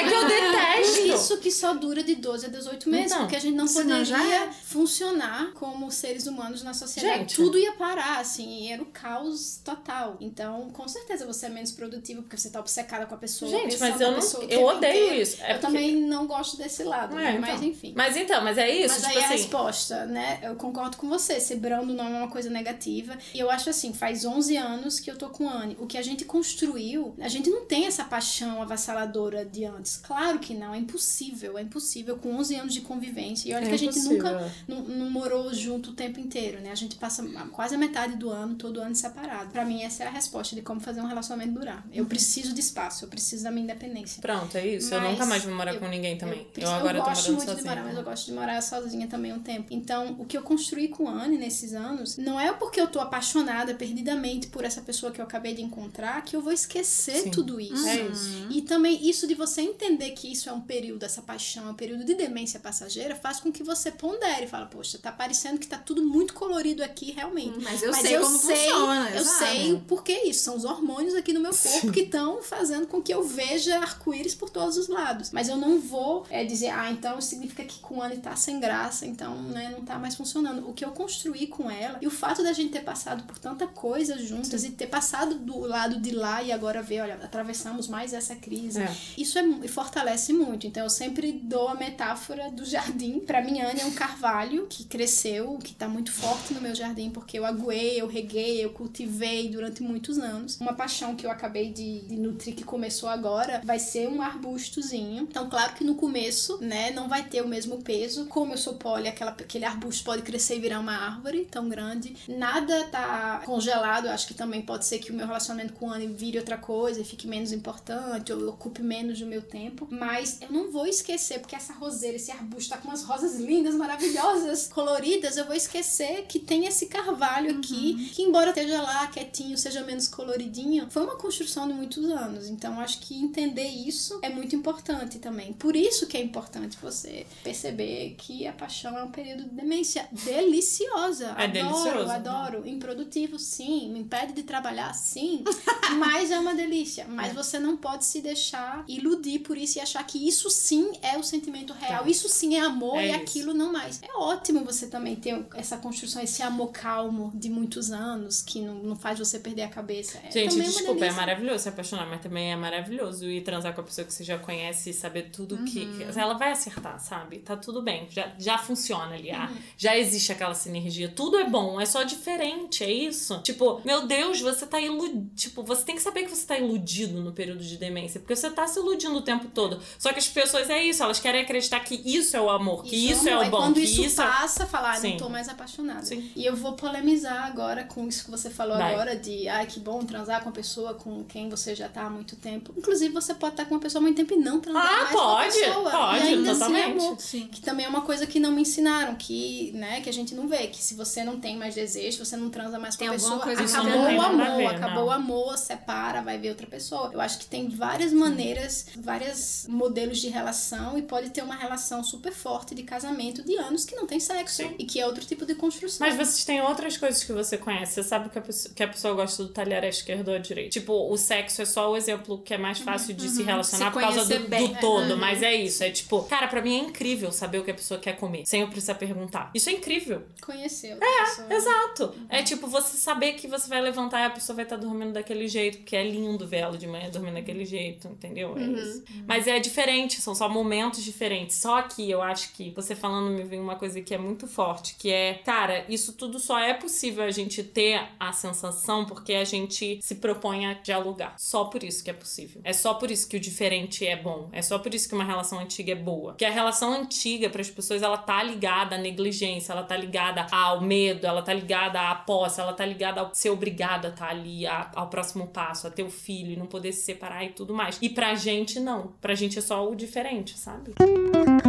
que eu Por detesto. isso que só dura de 12 a 18 meses, Então, porque a gente não poderia já é. funcionar como seres humanos na sociedade. Gente. Tudo ia parar, assim, era o caos total. Então, com certeza você é menos produtivo porque você tá obcecada com a pessoa. Gente, mas eu não. Eu odeio inteiro. isso. É eu porque- também não gosto desse lado, É, né? então. mas enfim. Mas então, mas é isso. Mas tipo aí a assim. resposta, né? Eu concordo com você. Ser brando não é uma coisa negativa. E eu acho assim, faz 11 anos que eu tô com a Anne. O que a gente construiu, a gente não tem essa paixão avassaladora de antes. Claro que não, é impossível. É impossível com 11 anos de convivência. E olha É que a gente nunca não, não morou junto o tempo inteiro, né? A gente passa quase a metade do ano, todo ano separado. Pra mim, essa é a resposta de como fazer um relacionamento durar. Eu Uhum. preciso de espaço, eu preciso da minha independência. Pronto, é isso. eu Mas nunca mais vou morar eu- com ninguém também. Eu, preciso- agora tô gosto morando muito sozinha. de morar, mas eu gosto de morar sozinha também um tempo. Então, o que eu construí com a Anne nesses anos, não é porque eu tô apaixonada perdidamente por essa pessoa que eu acabei de encontrar que eu vou esquecer Sim. tudo isso. É isso. E também isso de você entender que isso é um período, essa paixão, é um período de demência passageira, faz com que você pondere e fala, poxa, tá parecendo que tá tudo muito colorido aqui, realmente. Mas eu Mas sei eu como sei, funciona. Eu exato. sei o porquê isso. São os hormônios aqui no meu corpo que estão fazendo com que eu veja arco-íris por todos os lados. Mas eu não vou é, dizer, ah, então significa que com o Anne tá sem graça, então né, não tá mais funcionando. O que eu construí com com ela. E o fato da gente ter passado por tanta coisa juntas e ter passado do lado de lá e agora ver, olha, atravessamos mais essa crise. É. Isso é, fortalece muito. Então eu sempre dou a metáfora do jardim. Pra mim, Anne é um carvalho que cresceu, que tá muito forte no meu jardim, porque eu aguei, eu reguei, eu cultivei durante muitos anos. Uma paixão que eu acabei de, de nutrir, que começou agora, vai ser um arbustozinho. Então, claro que no começo, né, não vai ter o mesmo peso. Como eu sou poli, aquela, aquele arbusto pode crescer e virar uma árvore tão grande. Nada tá congelado. Eu acho que também pode ser que o meu relacionamento com a Anne vire outra coisa e fique menos importante, ou ocupe menos do meu tempo. Mas eu não vou esquecer, porque essa roseira, esse arbusto tá com umas rosas lindas, maravilhosas, [LAUGHS] coloridas. Eu vou esquecer que tem esse carvalho aqui, que embora esteja lá quietinho, seja menos coloridinho, foi uma construção de muitos anos. Então acho que entender isso é muito importante também. Por isso que é importante você perceber que a paixão é um período de demência deliciosa. É adoro, delicioso. adoro. Improdutivo, sim. Me impede de trabalhar, sim. [LAUGHS] Mas é uma delícia. Mas você não pode se deixar iludir por isso e achar que isso sim é o sentimento real. Tá. Isso sim é amor É e isso. aquilo não mais. É ótimo você também ter essa construção, esse amor calmo de muitos anos que não, não faz você perder a cabeça. É Gente, uma desculpa, é maravilhoso se apaixonar, mas também é maravilhoso ir transar com a pessoa que você já conhece e saber tudo que. Uhum. que- Ela vai acertar, sabe? Tá tudo bem. Já, já funciona ali. ah, Uhum. Já existe aquela sinergia. Tudo é bom, é só diferente, é isso. Tipo, meu Deus, você tá iludido. Tipo, você tem que saber que você tá iludido no período de demência, porque você tá se iludindo o tempo todo. Só que as pessoas é isso, elas querem acreditar que isso é o amor, que isso, é amor. o E bom, quando que isso, isso é. passa, falar, ah, não tô mais apaixonada. Sim. E eu vou polemizar agora com isso que você falou Vai. agora de, ai, que bom transar com uma pessoa com quem você já tá há muito tempo. Inclusive, você pode estar com uma pessoa há muito tempo e não transar Ah, mais com a pode, pessoa. pode, e ainda assim é totalmente. amor. Sim. Que também é uma coisa que não me ensinaram, que, né, que a gente não vê, que se você não tem mais desejo, você não transa mais Tem com a alguma pessoa, coisa acabou tem o a amor, ver, acabou não. o amor, separa, vai ver outra pessoa. Eu acho que tem várias maneiras, vários modelos de relação e pode ter uma relação super forte de casamento de anos que não tem sexo Sim. e que é outro tipo de construção. Mas vocês têm outras coisas que você conhece. Você sabe que a pessoa, que a pessoa gosta do talher à esquerda ou à direita. Tipo, o sexo é só o exemplo que é mais fácil de se relacionar Se por causa do, do todo. Uhum. Mas é isso. É tipo, cara, pra mim é incrível saber o que a pessoa quer comer. Sem eu precisar perguntar. Isso é incrível. Conhecer outra pessoa. Exato. É tipo, você saber que você vai levantar e a pessoa vai estar dormindo daquele jeito, porque é lindo ver ela de manhã dormindo daquele jeito, entendeu? É isso. Mas é diferente, são só momentos diferentes. Só que eu acho que você falando me vem uma coisa que é muito forte, que é, cara, isso tudo só é possível a gente ter a sensação porque a gente se propõe a dialogar. Só por isso que é possível. É só por isso que o diferente é bom. É só por isso que uma relação antiga é boa. Porque a relação antiga, para as pessoas, ela tá ligada à negligência, ela tá ligada ao medo, ela tá ligada à posse, ela tá ligada ao ser obrigada a estar ali, a- ao próximo passo, a ter o filho e não poder se separar e tudo mais. E pra gente, não. Pra gente é só o diferente, sabe? Tá,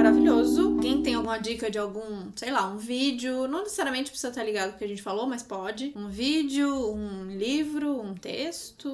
maravilhoso. Quem tem alguma dica de algum, sei lá, um vídeo, não necessariamente precisa estar ligado com o que a gente falou, mas pode. Um vídeo, um livro, um texto,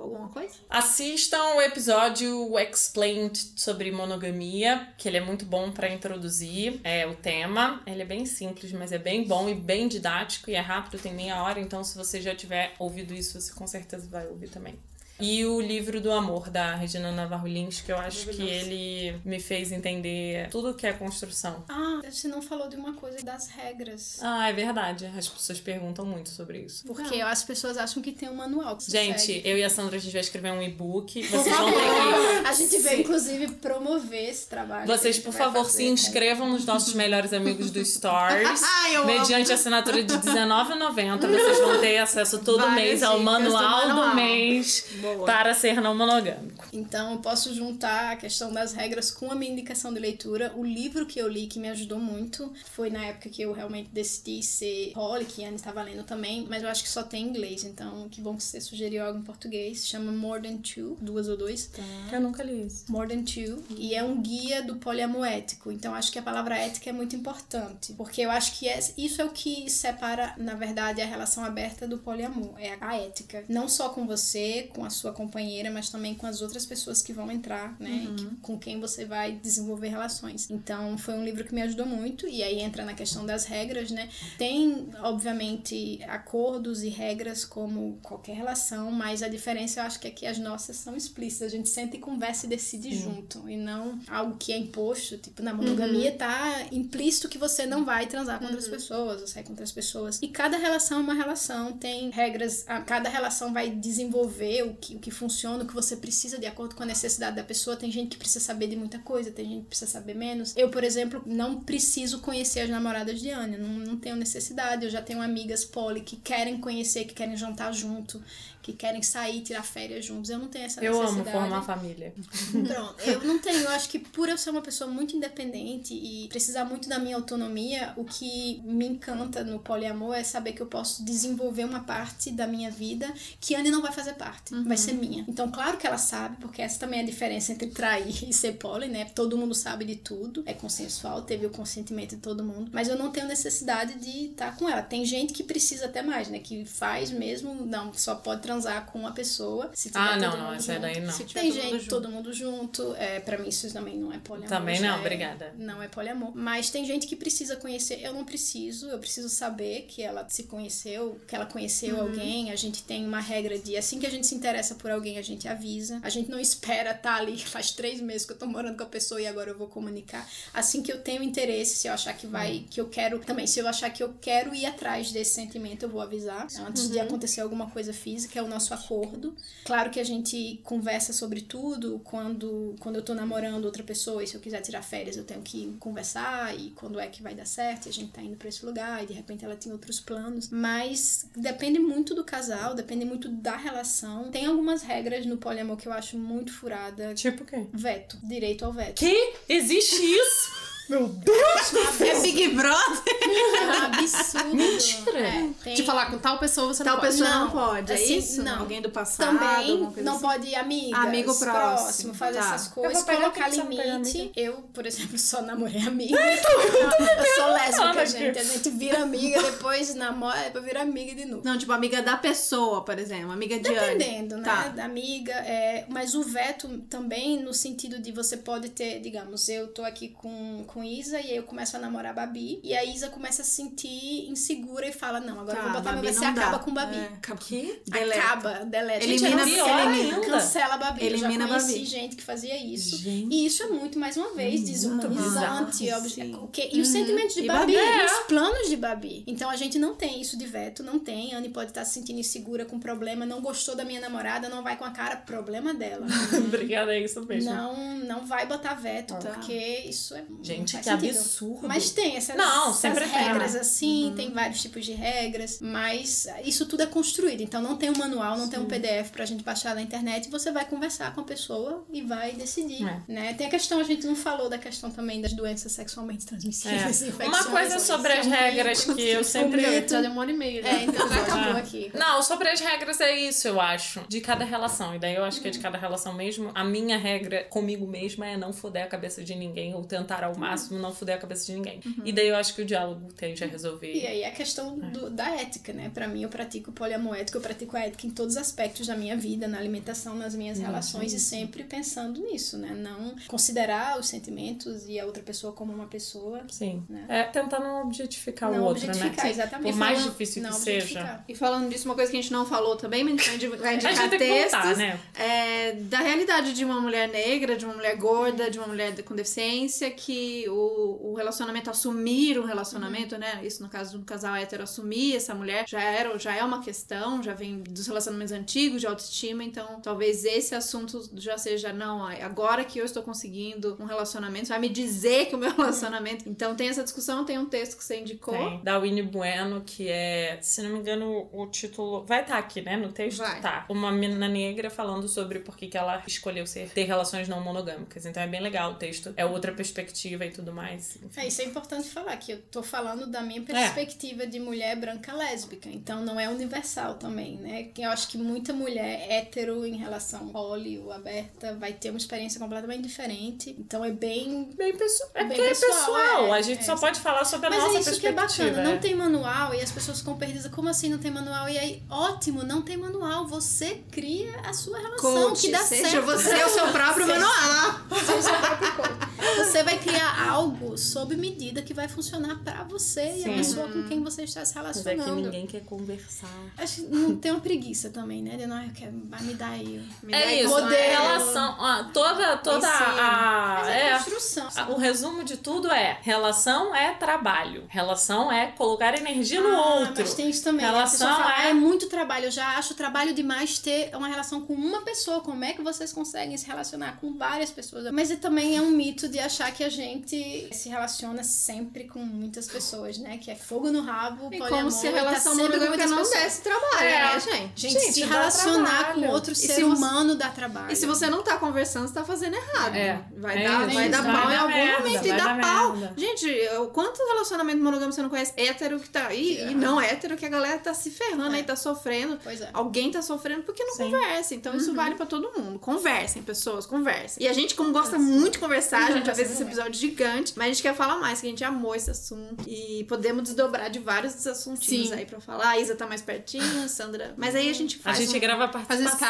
alguma coisa? Assistam o episódio Explained sobre monogamia, que ele é muito bom pra introduzir é, o tema. Ele é bem simples, mas é bem bom e bem didático e é rápido, tem meia hora, então se você já tiver ouvido isso, você com certeza vai ouvir também. E o livro do amor da Regina Navarro Lins, que eu acho que ele me fez entender tudo que é construção. Ah, você não falou de uma coisa das regras. Ah, é verdade. As pessoas perguntam muito sobre isso. Porque as pessoas acham que tem um manual que Gente, segue. eu e a Sandra, a gente vai escrever um e-book. Vocês vão ter que [LAUGHS] a gente veio, se- inclusive, promover esse trabalho. Vocês, por vai favor, fazer, se inscrevam nos nossos melhores amigos do [LAUGHS] Stories. Ai, eu Mediante assinatura de [LAUGHS] R$19,90, vocês vão ter acesso todo Várias mês ao dicas do manual do manual. mês Boa. Para ser não monogâmico. Então, eu posso juntar a questão das regras com a minha indicação de leitura. O livro que eu li que me ajudou muito foi na época que eu realmente decidi ser Holly, que a Anne estava lendo também, mas eu acho que só tem em inglês, então que bom que você sugeriu algo em português. Chama More Than Two, duas ou dois. Eu nunca li isso. More Than Two, e é um guia do poliamor ético. Então acho que a palavra ética é muito importante, porque eu acho que é- isso é o que separa, na verdade, a relação aberta do poliamor, é a ética. Não só com você, com a sua companheira, mas também com as outras pessoas que vão entrar, né? Uhum. que- com quem você vai desenvolver relações. Então, foi um livro que me ajudou muito. E aí entra na questão das regras, né? Tem, obviamente, acordos e regras como qualquer relação, mas a diferença eu acho que é que as nossas são explícitas. A gente senta e conversa e decide junto. E não algo que é imposto. Tipo, na monogamia tá implícito que você não vai transar com outras pessoas, ou sair com outras pessoas. E cada relação é uma relação, tem regras, a, cada relação vai desenvolver o que, o que funciona, o que você precisa de acordo com a necessidade da pessoa. Tem gente que precisa saber de muita coisa, tem gente que precisa saber menos. Eu, por exemplo, não preciso conhecer as namoradas de Anya, não, não tenho necessidade. Eu já tenho amigas poli que querem conhecer, que querem jantar junto, que querem sair, tirar férias juntos. Eu não tenho essa Eu amo necessidade. formar família. Pronto, eu não tenho, eu acho que por eu ser uma pessoa muito independente e precisar muito da minha autonomia, o que me encanta no poliamor é saber que eu posso desenvolver uma parte da minha vida que Anne não vai fazer parte, vai ser minha. Então, claro que ela sabe, porque essa também é a diferença entre trair [LAUGHS] e ser poli, né? Todo mundo sabe de tudo, é consensual, teve o consentimento de todo mundo, mas eu não tenho necessidade de estar com ela. Tem gente que precisa até mais, né? Que faz mesmo, não, só pode transar com uma pessoa. Se tiver Ah, todo não, mundo não, essa junto. daí não. Se tiver Tem todo mundo gente, junto. todo mundo junto. É, para mim, isso também não é poliamor. Também não, é- obrigada. Não é poliamor. Mas tem gente que precisa conhecer. Eu não preciso. Eu preciso saber que ela se conheceu, que ela conheceu Uhum. alguém. A gente tem uma regra de assim que a gente se interessa por alguém, a gente avisa. A gente não espera estar ali. [LAUGHS] Faz três meses que eu tô morando com a pessoa e agora eu vou comunicar. Assim que eu tenho interesse, se eu achar que vai, Uhum. que eu quero. Também, se eu achar que eu quero ir atrás desse sentimento, eu vou avisar. Antes Uhum. de acontecer alguma coisa física, é o nosso acordo. Claro que a gente conversa sobre tudo quando, quando eu tô namorando outra pessoa e se eu quiser tirar férias eu tenho que conversar e quando é que vai dar certo e a gente tá indo pra esse lugar e de repente ela tem outros planos. Mas depende muito do casal, depende muito da relação. Tem algumas regras no poliamor que eu acho muito furada. Tipo o quê? Veto, direito ao veto. Que? Existe isso? Meu Deus! É Big Brother? É um absurdo. Mentira. É, tem... De falar com tal pessoa você Tal não pode. pessoa não, Não, pode, é assim, isso? não. Alguém do passado? Também não assim? pode ir amigas, Amigo próximo, fazer tá. essas coisas, Eu colocar limite. amiga. Eu, por exemplo, só namorei amiga. eu sou lésbica, gente. A gente vira amiga, depois namora, depois vira amiga de novo. Não, tipo, amiga da pessoa, por exemplo. Amiga de Anne. Dependendo, né? Tá. Da amiga. É, mas o veto também no sentido de você pode ter, digamos, eu tô aqui com, com Isa e aí eu começo a namorar a Babi. E a Isa começa a se sentir insegura e fala: Não, agora eu vou Tá, botar meu Você dá. acaba com Babi. É, acaba. Que? Deleta. Acaba, deleta. Elimina- Gente, elimina. Cancela a Babi. Elimina eu já a conheci Babi. gente que fazia isso. Gente. E isso é muito, mais uma vez, desumanizante. bizarro, o que- E os sentimentos de E Babi, Babi, e os planos de Babi. Então a gente não tem isso de veto, não tem. Anne pode estar se sentindo insegura com problema, não gostou da minha namorada, não vai com a cara, problema dela. [LAUGHS] Obrigada, é isso mesmo. não, não vai botar veto, Tá. porque isso é. não Gente, faz que sentido. absurdo. Mas tem essas, Não, essas sempre tem, regras né? assim, tem vários tipos de regras, mas isso tudo é construído. Então não tem um manual, não tem um PDF pra gente baixar na internet, você vai conversar com a pessoa e vai decidir, É. né? Tem a questão, a gente não falou da questão também das doenças sexualmente transmissíveis, É. Uma coisa sobre é as regras que eu sempre-. Já deu uma hora e meia. É, então já acabou Ah. aqui. Não, sobre as regras é isso, eu acho. De cada relação. E daí eu acho que é de cada relação mesmo. A minha regra comigo mesma é não foder a cabeça de ninguém, ou tentar ao máximo não foder a cabeça de ninguém. E daí eu acho que o diálogo tende a resolver. E aí é a questão do- da ética, né? Pra mim, eu pratico poliamor ético, eu pratico a ética em todos os aspectos da minha vida, na alimentação, nas minhas relações, e sempre pensando nisso, né? Não considerar os sentimentos e a outra pessoa como uma pessoa. Sim. Né? É tentar não objetificar não o outro, objetificar, né? exatamente. Por mais Falando- difícil que não seja. E falando disso, uma coisa que a gente não falou também, mas a gente vai A indicar gente textos. contar, né? é, da realidade de uma mulher negra, de uma mulher gorda, de uma mulher com deficiência, que o, o relacionamento, assumir um relacionamento, né? Isso no caso de um casal hétero, assumir essa mulher, já, era, já é uma questão, já vem dos relacionamentos antigos, de autoestima, então talvez esse assunto já seja, não, agora que eu estou conseguindo um relacionamento, vai me dizer que o meu relacionamento. Então tem essa discussão, tem um texto que você indicou. Tem. Da Winnie Bueno, que é, se não me engano, o título. Vai estar aqui, né? No texto? Vai. Tá. Uma menina negra falando sobre por que que ela escolheu ser, ter relações não monogâmicas. Então é bem legal o texto. É outra perspectiva tudo mais. É, isso é importante falar, que eu tô falando da minha perspectiva de mulher branca lésbica, então não é universal também, né? Que Eu acho que muita mulher hétero em relação poli ou aberta vai ter uma experiência completamente diferente, então é bem... Bem pessoal. É Bem é pessoal, pessoal. é, a gente é, só pode falar sobre a Mas nossa é isso que é perspectiva. bacana, não é. tem manual e as pessoas ficam perdidas, como assim não tem manual? E aí, ótimo, não tem manual, você cria a sua relação, Coach, que dá seja certo. você o seu próprio Seja- manual. [LAUGHS] Seja o seu próprio coach. Você vai criar algo sob medida que vai funcionar pra você e a Sim. pessoa com quem você está se Mas é que relacionando. ninguém quer conversar. Acho não tem uma preguiça também, né? De não, eu quero, vai me dar aí. Me dá É isso, modelo. relação. ó, toda toda a. Mas é, É, construção. a- o resumo de tudo é: relação é trabalho. Relação é colocar energia no Ah, outro. Mas tem isso também. né? A Relação fala, é- "Ah, é muito trabalho. Eu já acho trabalho demais ter uma relação com uma pessoa. Como é que vocês conseguem se relacionar com várias pessoas? Mas é, também é um mito de achar que a gente se relaciona sempre com muitas pessoas, né? Que é fogo no rabo, E como se a e tá relação com monogâmica muitas não pessoas. desse trabalho, É. né, gente? Gente, Gente, se relacionar com outro E ser se você- humano dá trabalho. E se você não tá conversando, você tá fazendo errado. É. Vai É dar, vai dar pau em algum merda, momento. E vai dá dar pau. merda. Gente, o quanto relacionamento monogâmico você não conhece hétero que tá aí e não hétero que a galera tá se ferrando É. aí, tá sofrendo. Pois é. Alguém tá sofrendo porque não Sim. conversa. Então Uhum. isso vale pra todo mundo. Conversem, pessoas, conversem. E a gente, como gosta muito de conversar, a gente já fez esse episódio gigante, mas a gente quer falar mais, que a gente amou esse assunto. E podemos desdobrar de vários desses assuntinhos Sim. aí pra falar. A Isa tá mais pertinho, a Sandra. Mas aí a gente A faz. gente um... grava a participação.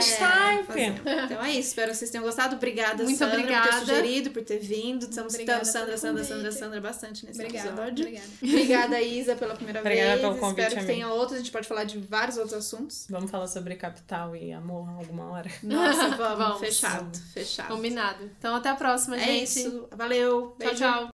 Skype. É, É. Então é isso, espero que vocês tenham gostado. Obrigada, Muito Sandra, por obrigada. ter sugerido, por ter vindo. Estamos citando Sandra, Sandra. Sandra, Sandra bastante nesse Obrigada. episódio. Obrigada. Obrigada, Isa, pela primeira [LAUGHS] Obrigada vez. pelo convite, espero que amiga. tenha outros. A gente pode falar de vários outros assuntos. Vamos falar sobre capital e amor alguma hora. Nossa, vamos. [LAUGHS] Vamos. Fechado, fechado. Combinado. Então até a próxima, É gente. isso. Valeu. Tchau, Beijo. tchau.